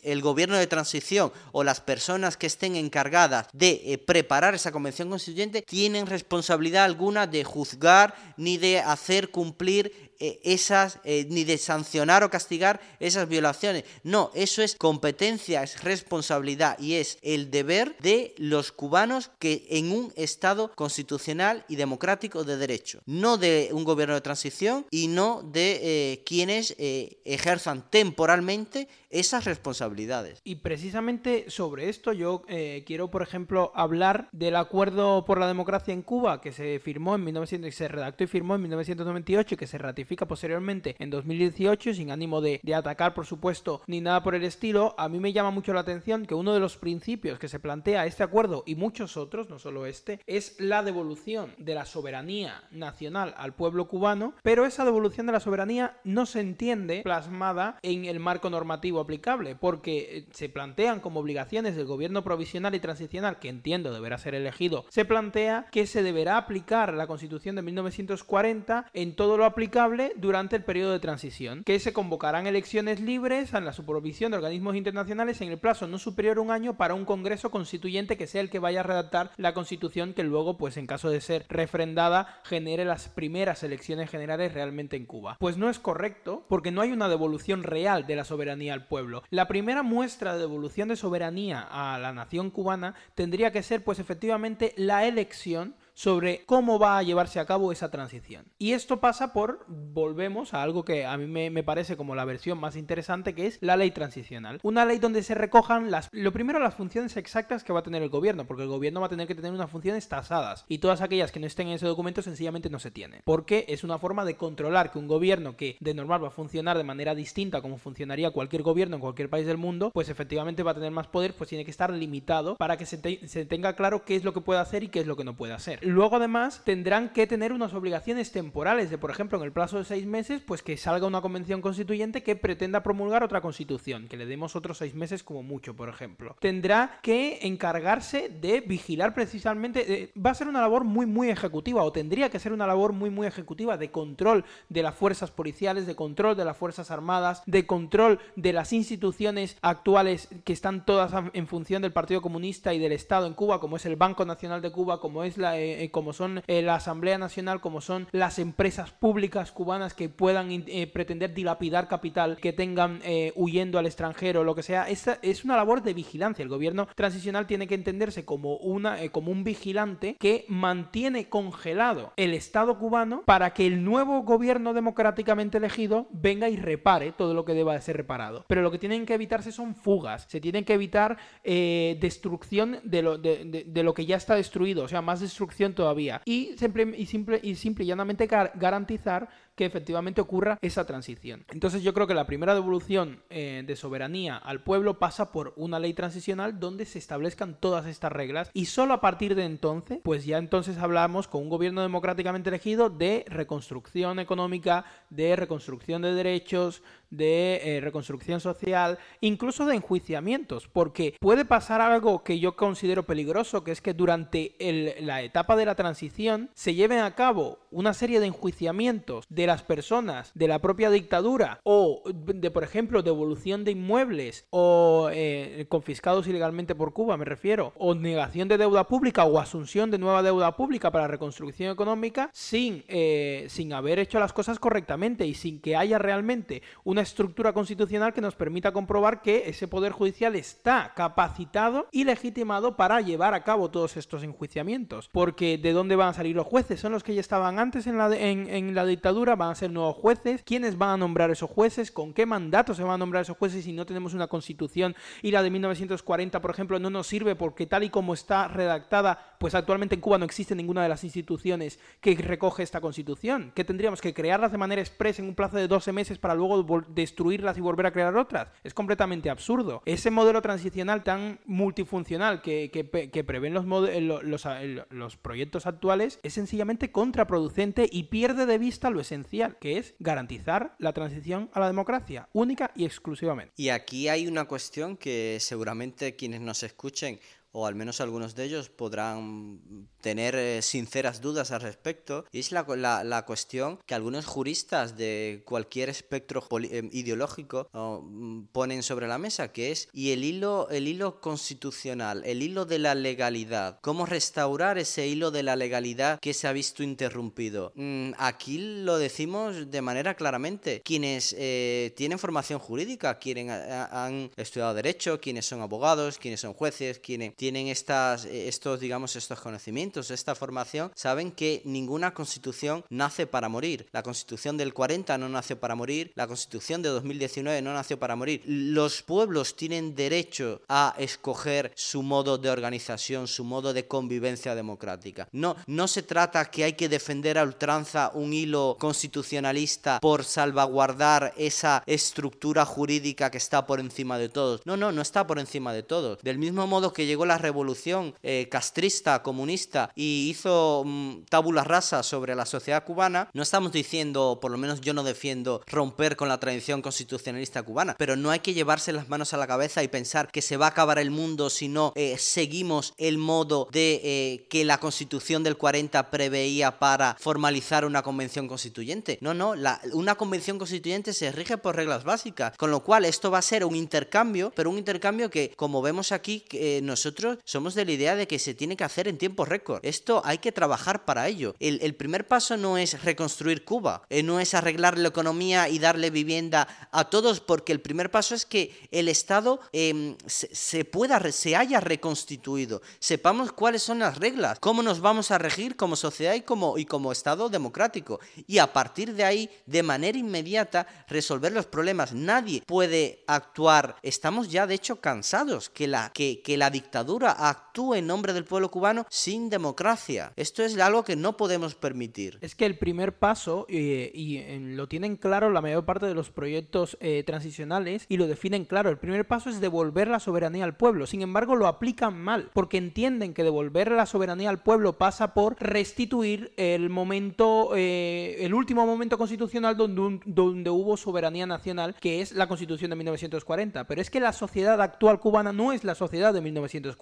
el gobierno de transición o las personas que estén encargadas de eh, preparar esa convención constituyente tienen responsabilidad alguna de juzgar ni de hacer cumplir eh, esas, eh, ni de sancionar o castigar esas violaciones. No, eso es competencia, es responsabilidad y es el deber de los cubanos que en un Estado constitucional y democrático de derecho, no de un gobierno de transición y no de eh, quienes ejerzan temporalmente esas responsabilidades. Y precisamente sobre esto yo quiero, por ejemplo, hablar del acuerdo por la democracia en Cuba que se firmó en 1900, se redactó y firmó en 1998 y que se ratificó posteriormente en 2018, sin ánimo de, atacar, por supuesto, ni nada por el estilo, a mí me llama mucho la atención que uno de los principios que se plantea este acuerdo y muchos otros, no solo este, es la devolución de la soberanía nacional al pueblo cubano, pero esa devolución de la soberanía no se entiende plasmada en el marco normativo aplicable, porque eh, se plantean como obligaciones del gobierno provisional y transicional, que entiendo deberá ser elegido, se plantea que se deberá aplicar la constitución de 1940 en todo lo aplicable durante el periodo de transición, que se convocarán elecciones libres a la supervisión de organismos internacionales en el plazo no superior a un año para un Congreso constituyente que sea el que vaya a redactar la constitución que luego, pues en caso de ser refrendada, genere las primeras elecciones generales realmente en Cuba. Pues no es correcto, porque no hay una devolución real de la soberanía al pueblo. La primera muestra de devolución de soberanía a la nación cubana tendría que ser, pues efectivamente, la elección sobre cómo va a llevarse a cabo esa transición. Y esto pasa por, volvemos a algo que a mí me, parece como la versión más interesante, que es la ley transicional. Una ley donde se recojan las, lo primero las funciones exactas que va a tener el gobierno, porque el gobierno va a tener que tener unas funciones tasadas y todas aquellas que no estén en ese documento sencillamente no se tienen. Porque es una forma de controlar que un gobierno que de normal va a funcionar de manera distinta como funcionaría cualquier gobierno en cualquier país del mundo, pues efectivamente va a tener más poder, pues tiene que estar limitado para que se, se tenga claro qué es lo que puede hacer y qué es lo que no puede hacer. Luego además tendrán que tener unas obligaciones temporales de, por ejemplo, en el plazo de seis meses, pues que salga una convención constituyente que pretenda promulgar otra constitución, que le demos otros seis meses como mucho, por ejemplo. Tendrá que encargarse de vigilar precisamente, eh, va a ser una labor muy, muy ejecutiva, o tendría que ser una labor muy, muy ejecutiva de control de las fuerzas policiales, de control de las fuerzas armadas, de control de las instituciones actuales que están todas en función del Partido Comunista y del Estado en Cuba, como es el Banco Nacional de Cuba, como es la, eh, eh, como son eh, la Asamblea Nacional, como son las empresas públicas cubanas que puedan eh, pretender dilapidar capital, que tengan huyendo al extranjero, lo que sea. Esta es una labor de vigilancia. El gobierno transicional tiene que entenderse como, una, como un vigilante que mantiene congelado el Estado cubano para que el nuevo gobierno democráticamente elegido venga y repare todo lo que deba de ser reparado. Pero lo que tienen que evitarse son fugas. Se tienen que evitar destrucción de lo, de lo que ya está destruido. O sea, más destrucción todavía. Y simple y, simple, y, simple y llanamente garantizar que efectivamente ocurra esa transición. Entonces yo creo que la primera devolución eh, de soberanía al pueblo pasa por una ley transicional donde se establezcan todas estas reglas y solo a partir de entonces, pues ya entonces hablamos con un gobierno democráticamente elegido de reconstrucción económica, de reconstrucción de derechos, de eh, reconstrucción social, incluso de enjuiciamientos, porque puede pasar algo que yo considero peligroso, que es que durante la etapa de la transición se lleven a cabo una serie de enjuiciamientos de las personas de la propia dictadura o de, por ejemplo, devolución de inmuebles o eh, confiscados ilegalmente por Cuba, me refiero, o negación de deuda pública o asunción de nueva deuda pública para reconstrucción económica sin, eh, sin haber hecho las cosas correctamente y sin que haya realmente una estructura constitucional que nos permita comprobar que ese poder judicial está capacitado y legitimado para llevar a cabo todos estos enjuiciamientos. Porque ¿de dónde van a salir los jueces? ¿Son los que ya estaban antes en la, en, la dictadura? ¿Van a ser nuevos jueces? ¿Quiénes van a nombrar esos jueces? ¿Con qué mandato se van a nombrar esos jueces si no tenemos una constitución? Y la de 1940, por ejemplo, no nos sirve porque tal y como está redactada, pues actualmente en Cuba no existe ninguna de las instituciones que recoge esta constitución. ¿Que tendríamos que crearlas de manera expresa en un plazo de 12 meses para luego destruirlas y volver a crear otras? Es completamente absurdo. Ese modelo transicional tan multifuncional que, que, prevén los, los, los proyectos actuales es sencillamente contraproducente y pierde de vista lo esencial, que es garantizar la transición a la democracia, única y exclusivamente. Y aquí hay una cuestión que seguramente quienes nos escuchen o al menos algunos de ellos podrán tener eh, sinceras dudas al respecto, y es la, la, cuestión que algunos juristas de cualquier espectro eh, ideológico mm, ponen sobre la mesa, que es, y el hilo, el hilo constitucional, el hilo de la legalidad, ¿cómo restaurar ese hilo de la legalidad que se ha visto interrumpido? Mm, aquí lo decimos de manera claramente, quienes eh, tienen formación jurídica, quienes han estudiado derecho, quienes son abogados, quienes son jueces, quienes estas, eh, estos, digamos, estos conocimientos, esta formación, saben que ninguna constitución nace para morir. La constitución del 40 no nació para morir, la constitución de 2019 no nació para morir. Los pueblos tienen derecho a escoger su modo de organización, su modo de convivencia democrática. No, no se trata que hay que defender a ultranza un hilo constitucionalista por salvaguardar esa estructura jurídica que está por encima de todos. No, no, no está por encima de todos. Del mismo modo que llegó la revolución eh, castrista, comunista y hizo mm, tabula rasa sobre la sociedad cubana, no estamos diciendo, por lo menos yo no defiendo romper con la tradición constitucionalista cubana, pero no hay que llevarse las manos a la cabeza y pensar que se va a acabar el mundo si no eh, seguimos el modo de eh, que la constitución del 40 preveía para formalizar una convención constituyente. No, no, una convención constituyente se rige por reglas básicas, con lo cual esto va a ser un intercambio, pero un intercambio que, como vemos aquí, nosotros somos de la idea de que se tiene que hacer en tiempo récord. Esto hay que trabajar para ello. El, primer paso no es reconstruir Cuba, eh, no es arreglar la economía y darle vivienda a todos, porque el primer paso es que el Estado em, se, pueda, se haya reconstituido. Sepamos cuáles son las reglas, cómo nos vamos a regir como sociedad y como, y como Estado democrático. Y a partir de ahí, de manera inmediata, resolver los problemas. Nadie puede actuar. Estamos ya, de hecho, cansados que la, que, que la dictadura actúe en nombre del pueblo cubano sin democracia. Esto es algo que no podemos permitir. Es que el primer paso, eh, y lo tienen claro la mayor parte de los proyectos eh, transicionales, y lo definen claro, el primer paso es devolver la soberanía al pueblo. Sin embargo, lo aplican mal, porque entienden que devolver la soberanía al pueblo pasa por restituir el momento, eh, el último momento constitucional donde, donde hubo soberanía nacional, que es la constitución de 1940. Pero es que la sociedad actual cubana no es la sociedad de 1940.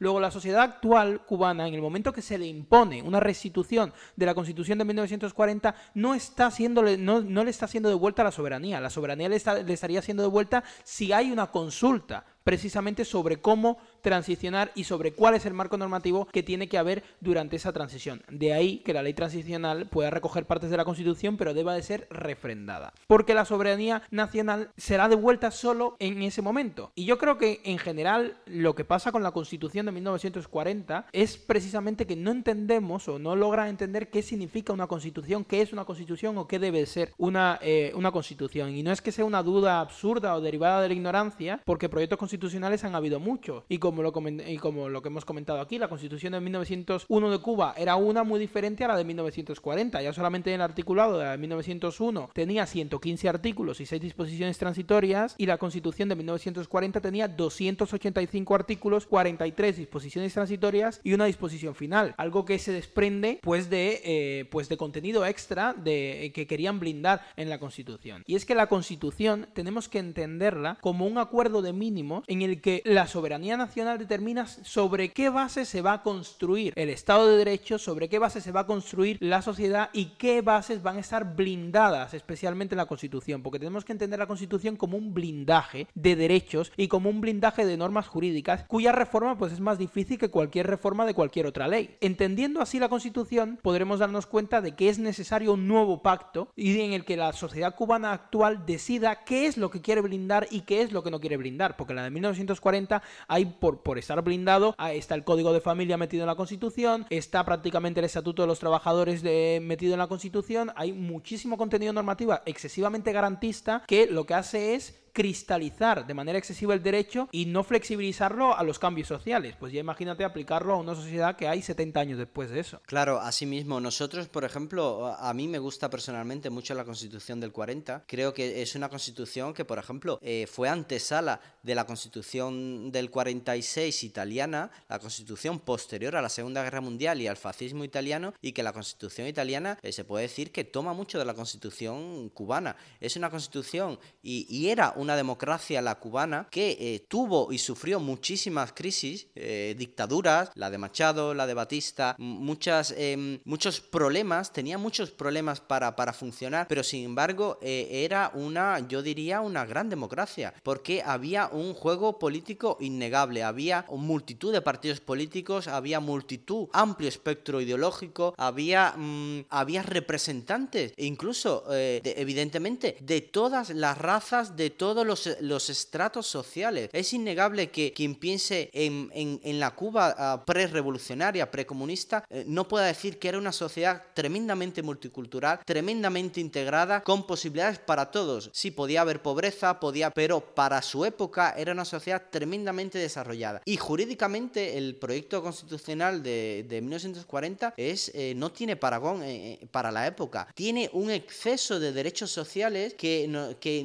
Luego, la sociedad actual cubana, en el momento que se le impone una restitución de la Constitución de 1940, no, está no, no le está siendo devuelta la soberanía. La soberanía le, le estaría siendo devuelta si hay una consulta precisamente sobre cómo transicionar y sobre cuál es el marco normativo que tiene que haber durante esa transición. De ahí que la ley transicional pueda recoger partes de la Constitución, pero deba de ser refrendada. Porque la soberanía nacional será devuelta solo en ese momento. Y yo creo que en general lo que pasa con la Constitución de 1940 es precisamente que no entendemos o no logra entender qué significa una constitución, qué es una constitución o qué debe ser una, eh, una constitución. Y no es que sea una duda absurda o derivada de la ignorancia, porque proyectos constitucionales constitucionales han habido muchos. Y como, lo y como lo que hemos comentado aquí, la constitución de 1901 de Cuba era una muy diferente a la de 1940. Ya solamente en el articulado de la de 1901 tenía 115 artículos y 6 disposiciones transitorias. Y la constitución de 1940 tenía 285 artículos, 43 disposiciones transitorias y una disposición final. Algo que se desprende pues de, eh, pues de contenido extra de, eh, que querían blindar en la constitución. Y es que la constitución tenemos que entenderla como un acuerdo de mínimos en el que la soberanía nacional determina sobre qué base se va a construir el Estado de Derecho, sobre qué base se va a construir la sociedad y qué bases van a estar blindadas, especialmente en la Constitución, porque tenemos que entender la Constitución como un blindaje de derechos y como un blindaje de normas jurídicas, cuya reforma pues es más difícil que cualquier reforma de cualquier otra ley. Entendiendo así la Constitución, podremos darnos cuenta de que es necesario un nuevo pacto y en el que la sociedad cubana actual decida qué es lo que quiere blindar y qué es lo que no quiere blindar, porque la de 1940 hay, por, por estar blindado, está el Código de Familia metido en la Constitución, está prácticamente el Estatuto de los Trabajadores de, metido en la Constitución, hay muchísimo contenido normativo excesivamente garantista que lo que hace es cristalizar de manera excesiva el derecho y no flexibilizarlo a los cambios sociales. Pues ya imagínate aplicarlo a una sociedad que hay 70 años después de eso. Claro, asimismo, nosotros, por ejemplo, a mí me gusta personalmente mucho la Constitución del 40. Creo que es una constitución que, por ejemplo, eh, fue antesala de la Constitución del 46 italiana, la Constitución posterior a la Segunda Guerra Mundial y al fascismo italiano, y que la Constitución italiana eh, se puede decir que toma mucho de la Constitución cubana. Es una Constitución y, y era una democracia, la cubana, que eh, tuvo y sufrió muchísimas crisis, eh, dictaduras, la de Machado, la de Batista, muchas, em, muchos problemas, tenía muchos problemas para, para funcionar, pero sin embargo eh, era una, yo diría, una gran democracia, porque había un juego político innegable, había multitud de partidos políticos, había multitud, amplio espectro ideológico, había, mm, había representantes, e incluso, evidentemente, de todas las razas, de todos todos los, estratos sociales. Es innegable que quien piense en, en, la Cuba uh, pre-revolucionaria, precomunista, eh, no pueda decir que era una sociedad tremendamente multicultural, tremendamente integrada, con posibilidades para todos. Sí, podía haber pobreza, podía, pero para su época era una sociedad tremendamente desarrollada. Y jurídicamente el proyecto constitucional de, de 1940 es, eh, no tiene paragón eh, para la época. Tiene un exceso de derechos sociales que, no, que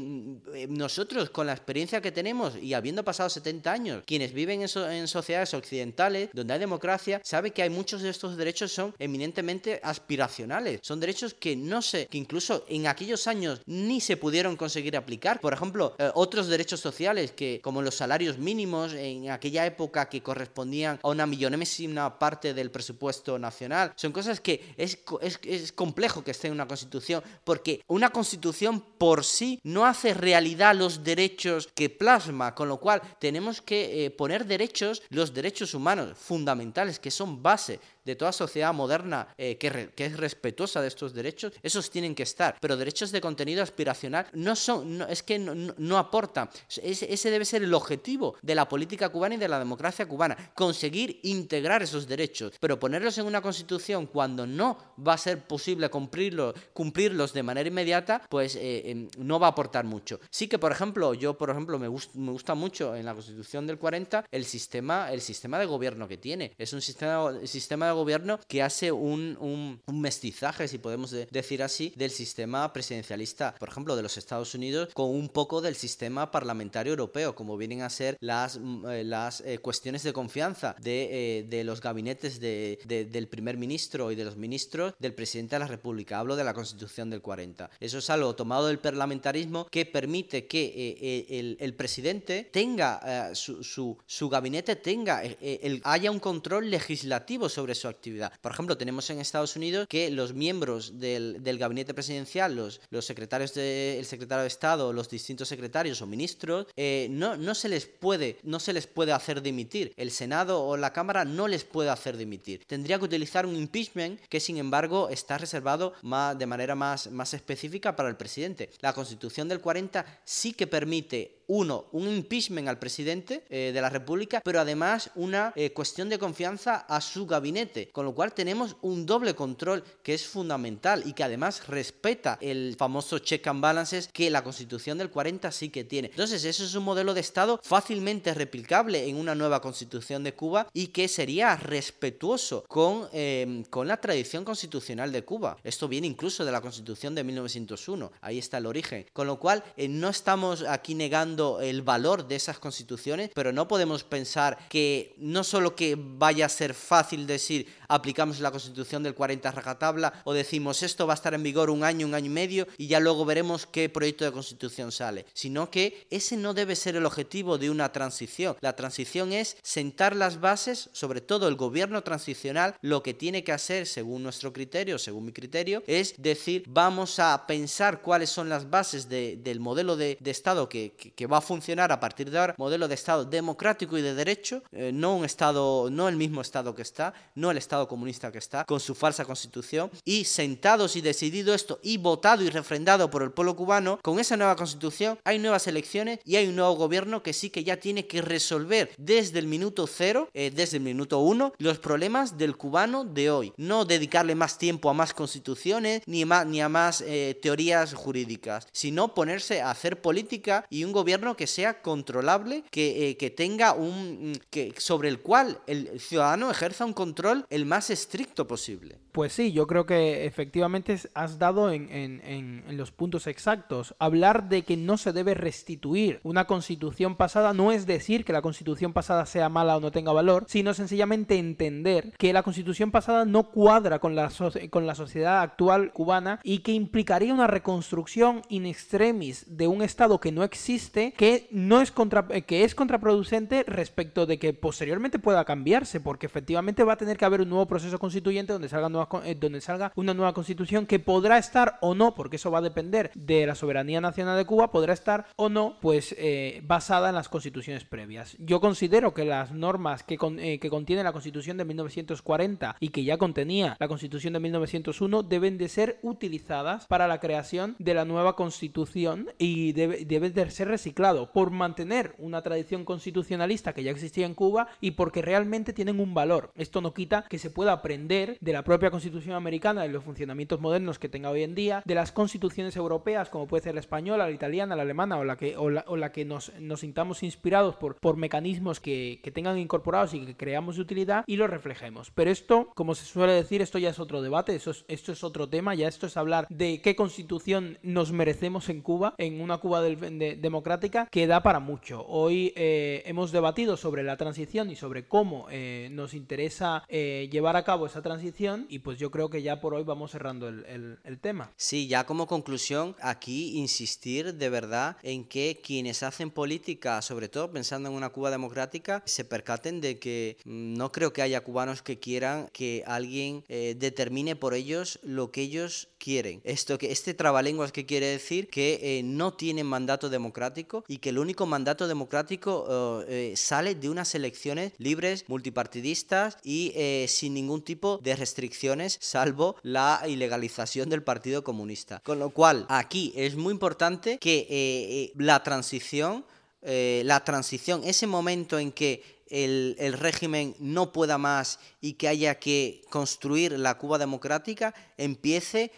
nos nosotros, con la experiencia que tenemos y habiendo pasado 70 años, quienes viven en, sociedades occidentales donde hay democracia, sabe que hay muchos de estos derechos son eminentemente aspiracionales. Son derechos que no sé, que incluso en aquellos años ni se pudieron conseguir aplicar. Por ejemplo, eh, otros derechos sociales que, como los salarios mínimos en aquella época que correspondían a una millonésima parte del presupuesto nacional, son cosas que es, es, es complejo que esté en una constitución, porque una constitución por sí no hace realidad los derechos que plasma, con lo cual tenemos que eh, poner derechos, los derechos humanos fundamentales, que son base de toda sociedad moderna eh, que, es respetuosa de estos derechos, esos tienen que estar. Pero derechos de contenido aspiracional no son, no, es que no, no, aportan. ese debe ser el objetivo de la política cubana y de la democracia cubana, conseguir integrar esos derechos. Pero ponerlos en una constitución cuando no va a ser posible cumplirlo, cumplirlos de manera inmediata, pues eh, em, no va a aportar mucho. Sí que, por ejemplo, yo, por ejemplo, me, me gusta mucho en la constitución del 40 el sistema, el sistema de gobierno que tiene. Es un sistema, sistema de gobierno que hace un, un, mestizaje, si podemos decir así, del sistema presidencialista, por ejemplo, de los Estados Unidos, con un poco del sistema parlamentario europeo, como vienen a ser las, mm, eh, las eh, cuestiones de confianza de, eh, de los gabinetes de, del primer ministro y de los ministros del presidente de la República. Hablo de la Constitución del 40. Eso es algo tomado del parlamentarismo que permite que el, el, presidente tenga su, su, su, gabinete, tenga, el, haya un control legislativo sobre su actividad. Por ejemplo, tenemos en Estados Unidos que los miembros del, gabinete presidencial, los, secretarios del secretario de Estado, los distintos secretarios o ministros, eh, no, se les puede, no se les puede hacer dimitir. El Senado o la Cámara no les puede hacer dimitir. Tendría que utilizar un impeachment que, sin embargo, está reservado de manera más, más específica para el presidente. La Constitución del 40 sí que permite uno, un impeachment al presidente eh, de la República, pero además una eh, cuestión de confianza a su gabinete, con lo cual tenemos un doble control que es fundamental y que además respeta el famoso check and balances que la Constitución del 40 sí que tiene. Entonces, eso es un modelo de Estado fácilmente replicable en una nueva Constitución de Cuba y que sería respetuoso con, em, con la tradición constitucional de Cuba. Esto viene incluso de la Constitución de 1901, ahí está el origen. Con lo cual, eh, no estamos aquí negando el valor de esas constituciones, pero no podemos pensar que no solo que vaya a ser fácil decir aplicamos la constitución del 40 rajatabla o decimos esto va a estar en vigor un año, un año y medio y ya luego veremos qué proyecto de constitución sale, sino que ese no debe ser el objetivo de una transición. La transición es sentar las bases, sobre todo el gobierno transicional, lo que tiene que hacer, según nuestro criterio, según mi criterio, es decir, vamos a pensar cuáles son las bases del modelo de, Estado que, va a funcionar a partir de ahora, modelo de Estado democrático y de derecho, eh, no un Estado, no el mismo Estado que está, no el Estado comunista que está, con su falsa constitución, y sentados y decidido esto, y votado y refrendado por el pueblo cubano, con esa nueva constitución hay nuevas elecciones y hay un nuevo gobierno que sí que ya tiene que resolver desde el minuto cero, eh, desde el minuto uno, los problemas del cubano de hoy. No dedicarle más tiempo a más constituciones ni, ni a más eh, teorías jurídicas, sino ponerse a hacer política y un gobierno que sea controlable, que, eh, que tenga un... Mm, que, sobre el cual el ciudadano ejerza un control el más estricto posible. Pues sí, yo creo que efectivamente has dado en, en, los puntos exactos. Hablar de que no se debe restituir una constitución pasada no es decir que la constitución pasada sea mala o no tenga valor, sino sencillamente entender que la constitución pasada no cuadra con la, con la sociedad actual cubana y que implicaría una reconstrucción in extremis de un Estado que no existe, que, no es, contra, que es contraproducente respecto de que posteriormente pueda cambiarse, porque efectivamente va a tener que haber un nuevo proceso constituyente donde salga nueva eh, donde salga una nueva constitución que podrá estar o no, porque eso va a depender de la soberanía nacional de Cuba, podrá estar o no, pues eh, basada en las constituciones previas. Yo considero que las normas que, eh, que contiene la constitución de 1940 y que ya contenía la constitución de 1901 deben de ser utilizadas para la creación de la nueva constitución y debe de ser reciclado por mantener una tradición constitucionalista que ya existía en Cuba y porque realmente tienen un valor. Esto no quita que se pueda aprender de la propia constitución americana, de los funcionamientos modernos que tenga hoy en día, de las constituciones europeas, como puede ser la española, la italiana, la alemana o la que, o la, que nos, nos, sintamos inspirados por, por mecanismos que, que tengan incorporados y que creamos de utilidad y lo reflejemos. Pero esto, como se suele decir, esto ya es otro debate, eso esto es otro tema, ya esto es hablar de qué constitución nos merecemos en Cuba, en una Cuba democrática, que da para mucho. Hoy eh, hemos debatido sobre la transición y sobre cómo eh, nos interesa eh, llevar a cabo esa transición y pues yo creo que ya por hoy vamos cerrando el, tema. Sí, ya como conclusión, aquí insistir de verdad en que quienes hacen política, sobre todo pensando en una Cuba democrática, se percaten de que mm, no creo que haya cubanos que quieran que alguien eh, determine por ellos lo que ellos quieren. Esto que este trabalenguas que quiere decir que eh, no tienen mandato democrático y que el único mandato democrático eh, sale de unas elecciones libres, multipartidistas y sin ningún tipo de restricción salvo la ilegalización del Partido Comunista. Con lo cual, aquí es muy importante que eh, eh, la transición, eh, la transición, ese momento en que el, régimen no pueda más y que haya que construir la Cuba democrática, empiece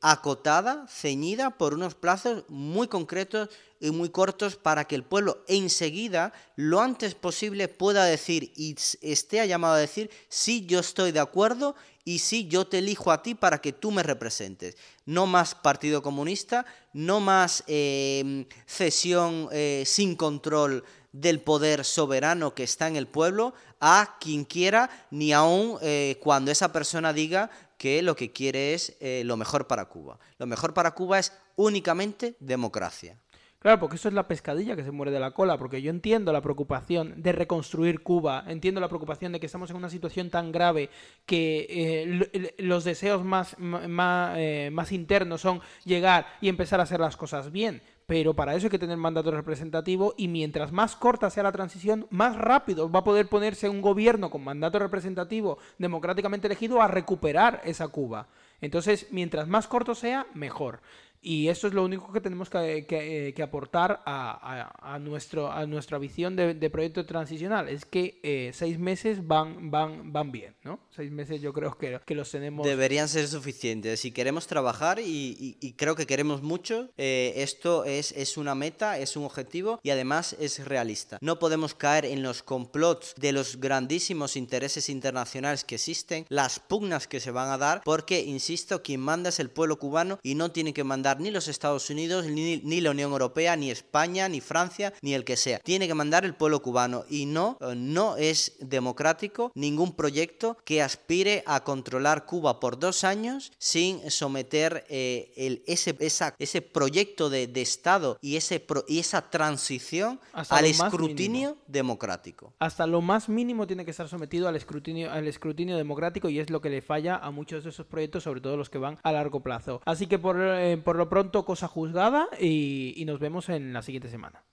acotada, ceñida por unos plazos muy concretos y muy cortos para que el pueblo enseguida, lo antes posible, pueda decir y esté llamado a decir, sí, yo estoy de acuerdo y sí, yo te elijo a ti para que tú me representes. No más Partido Comunista, no más em, cesión eh, sin control del poder soberano que está en el pueblo a quien quiera, ni aun eh, cuando esa persona diga que lo que quiere es eh, lo mejor para Cuba. Lo mejor para Cuba es únicamente democracia. Claro, porque eso es la pescadilla que se muere de la cola, porque yo entiendo la preocupación de reconstruir Cuba, entiendo la preocupación de que estamos en una situación tan grave que eh, los deseos eh, más, internos son llegar y empezar a hacer las cosas bien. Pero para eso hay que tener mandato representativo y mientras más corta sea la transición, más rápido va a poder ponerse un gobierno con mandato representativo democráticamente elegido a recuperar esa Cuba. Entonces, mientras más corto sea, mejor. Y eso es lo único que tenemos que, que, aportar a, nuestro, a nuestra visión de, proyecto transicional. Es que eh, seis meses van, van, van bien, ¿no? Seis meses yo creo que, que los tenemos... Deberían ser suficientes. Si queremos trabajar, y, y, creo que queremos mucho, eh, esto es, es una meta, es un objetivo y además es realista. No podemos caer en los complots de los grandísimos intereses internacionales que existen, las pugnas que se van a dar, porque, insisto, quien manda es el pueblo cubano y no tiene que mandar ni los Estados Unidos, ni, la Unión Europea, ni España, ni Francia, ni el que sea. Tiene que mandar el pueblo cubano y no, eh, no es democrático ningún proyecto que aspire a controlar Cuba por dos años sin someter eh, el, ese, ese proyecto de, Estado y, ese y esa transición al escrutinio democrático. Hasta lo más mínimo tiene que estar sometido al escrutinio, al escrutinio democrático y es lo que le falla a muchos de esos proyectos, sobre todo los que van a largo plazo. Así que por, eh, por lo pronto, cosa juzgada y, y nos vemos en la siguiente semana.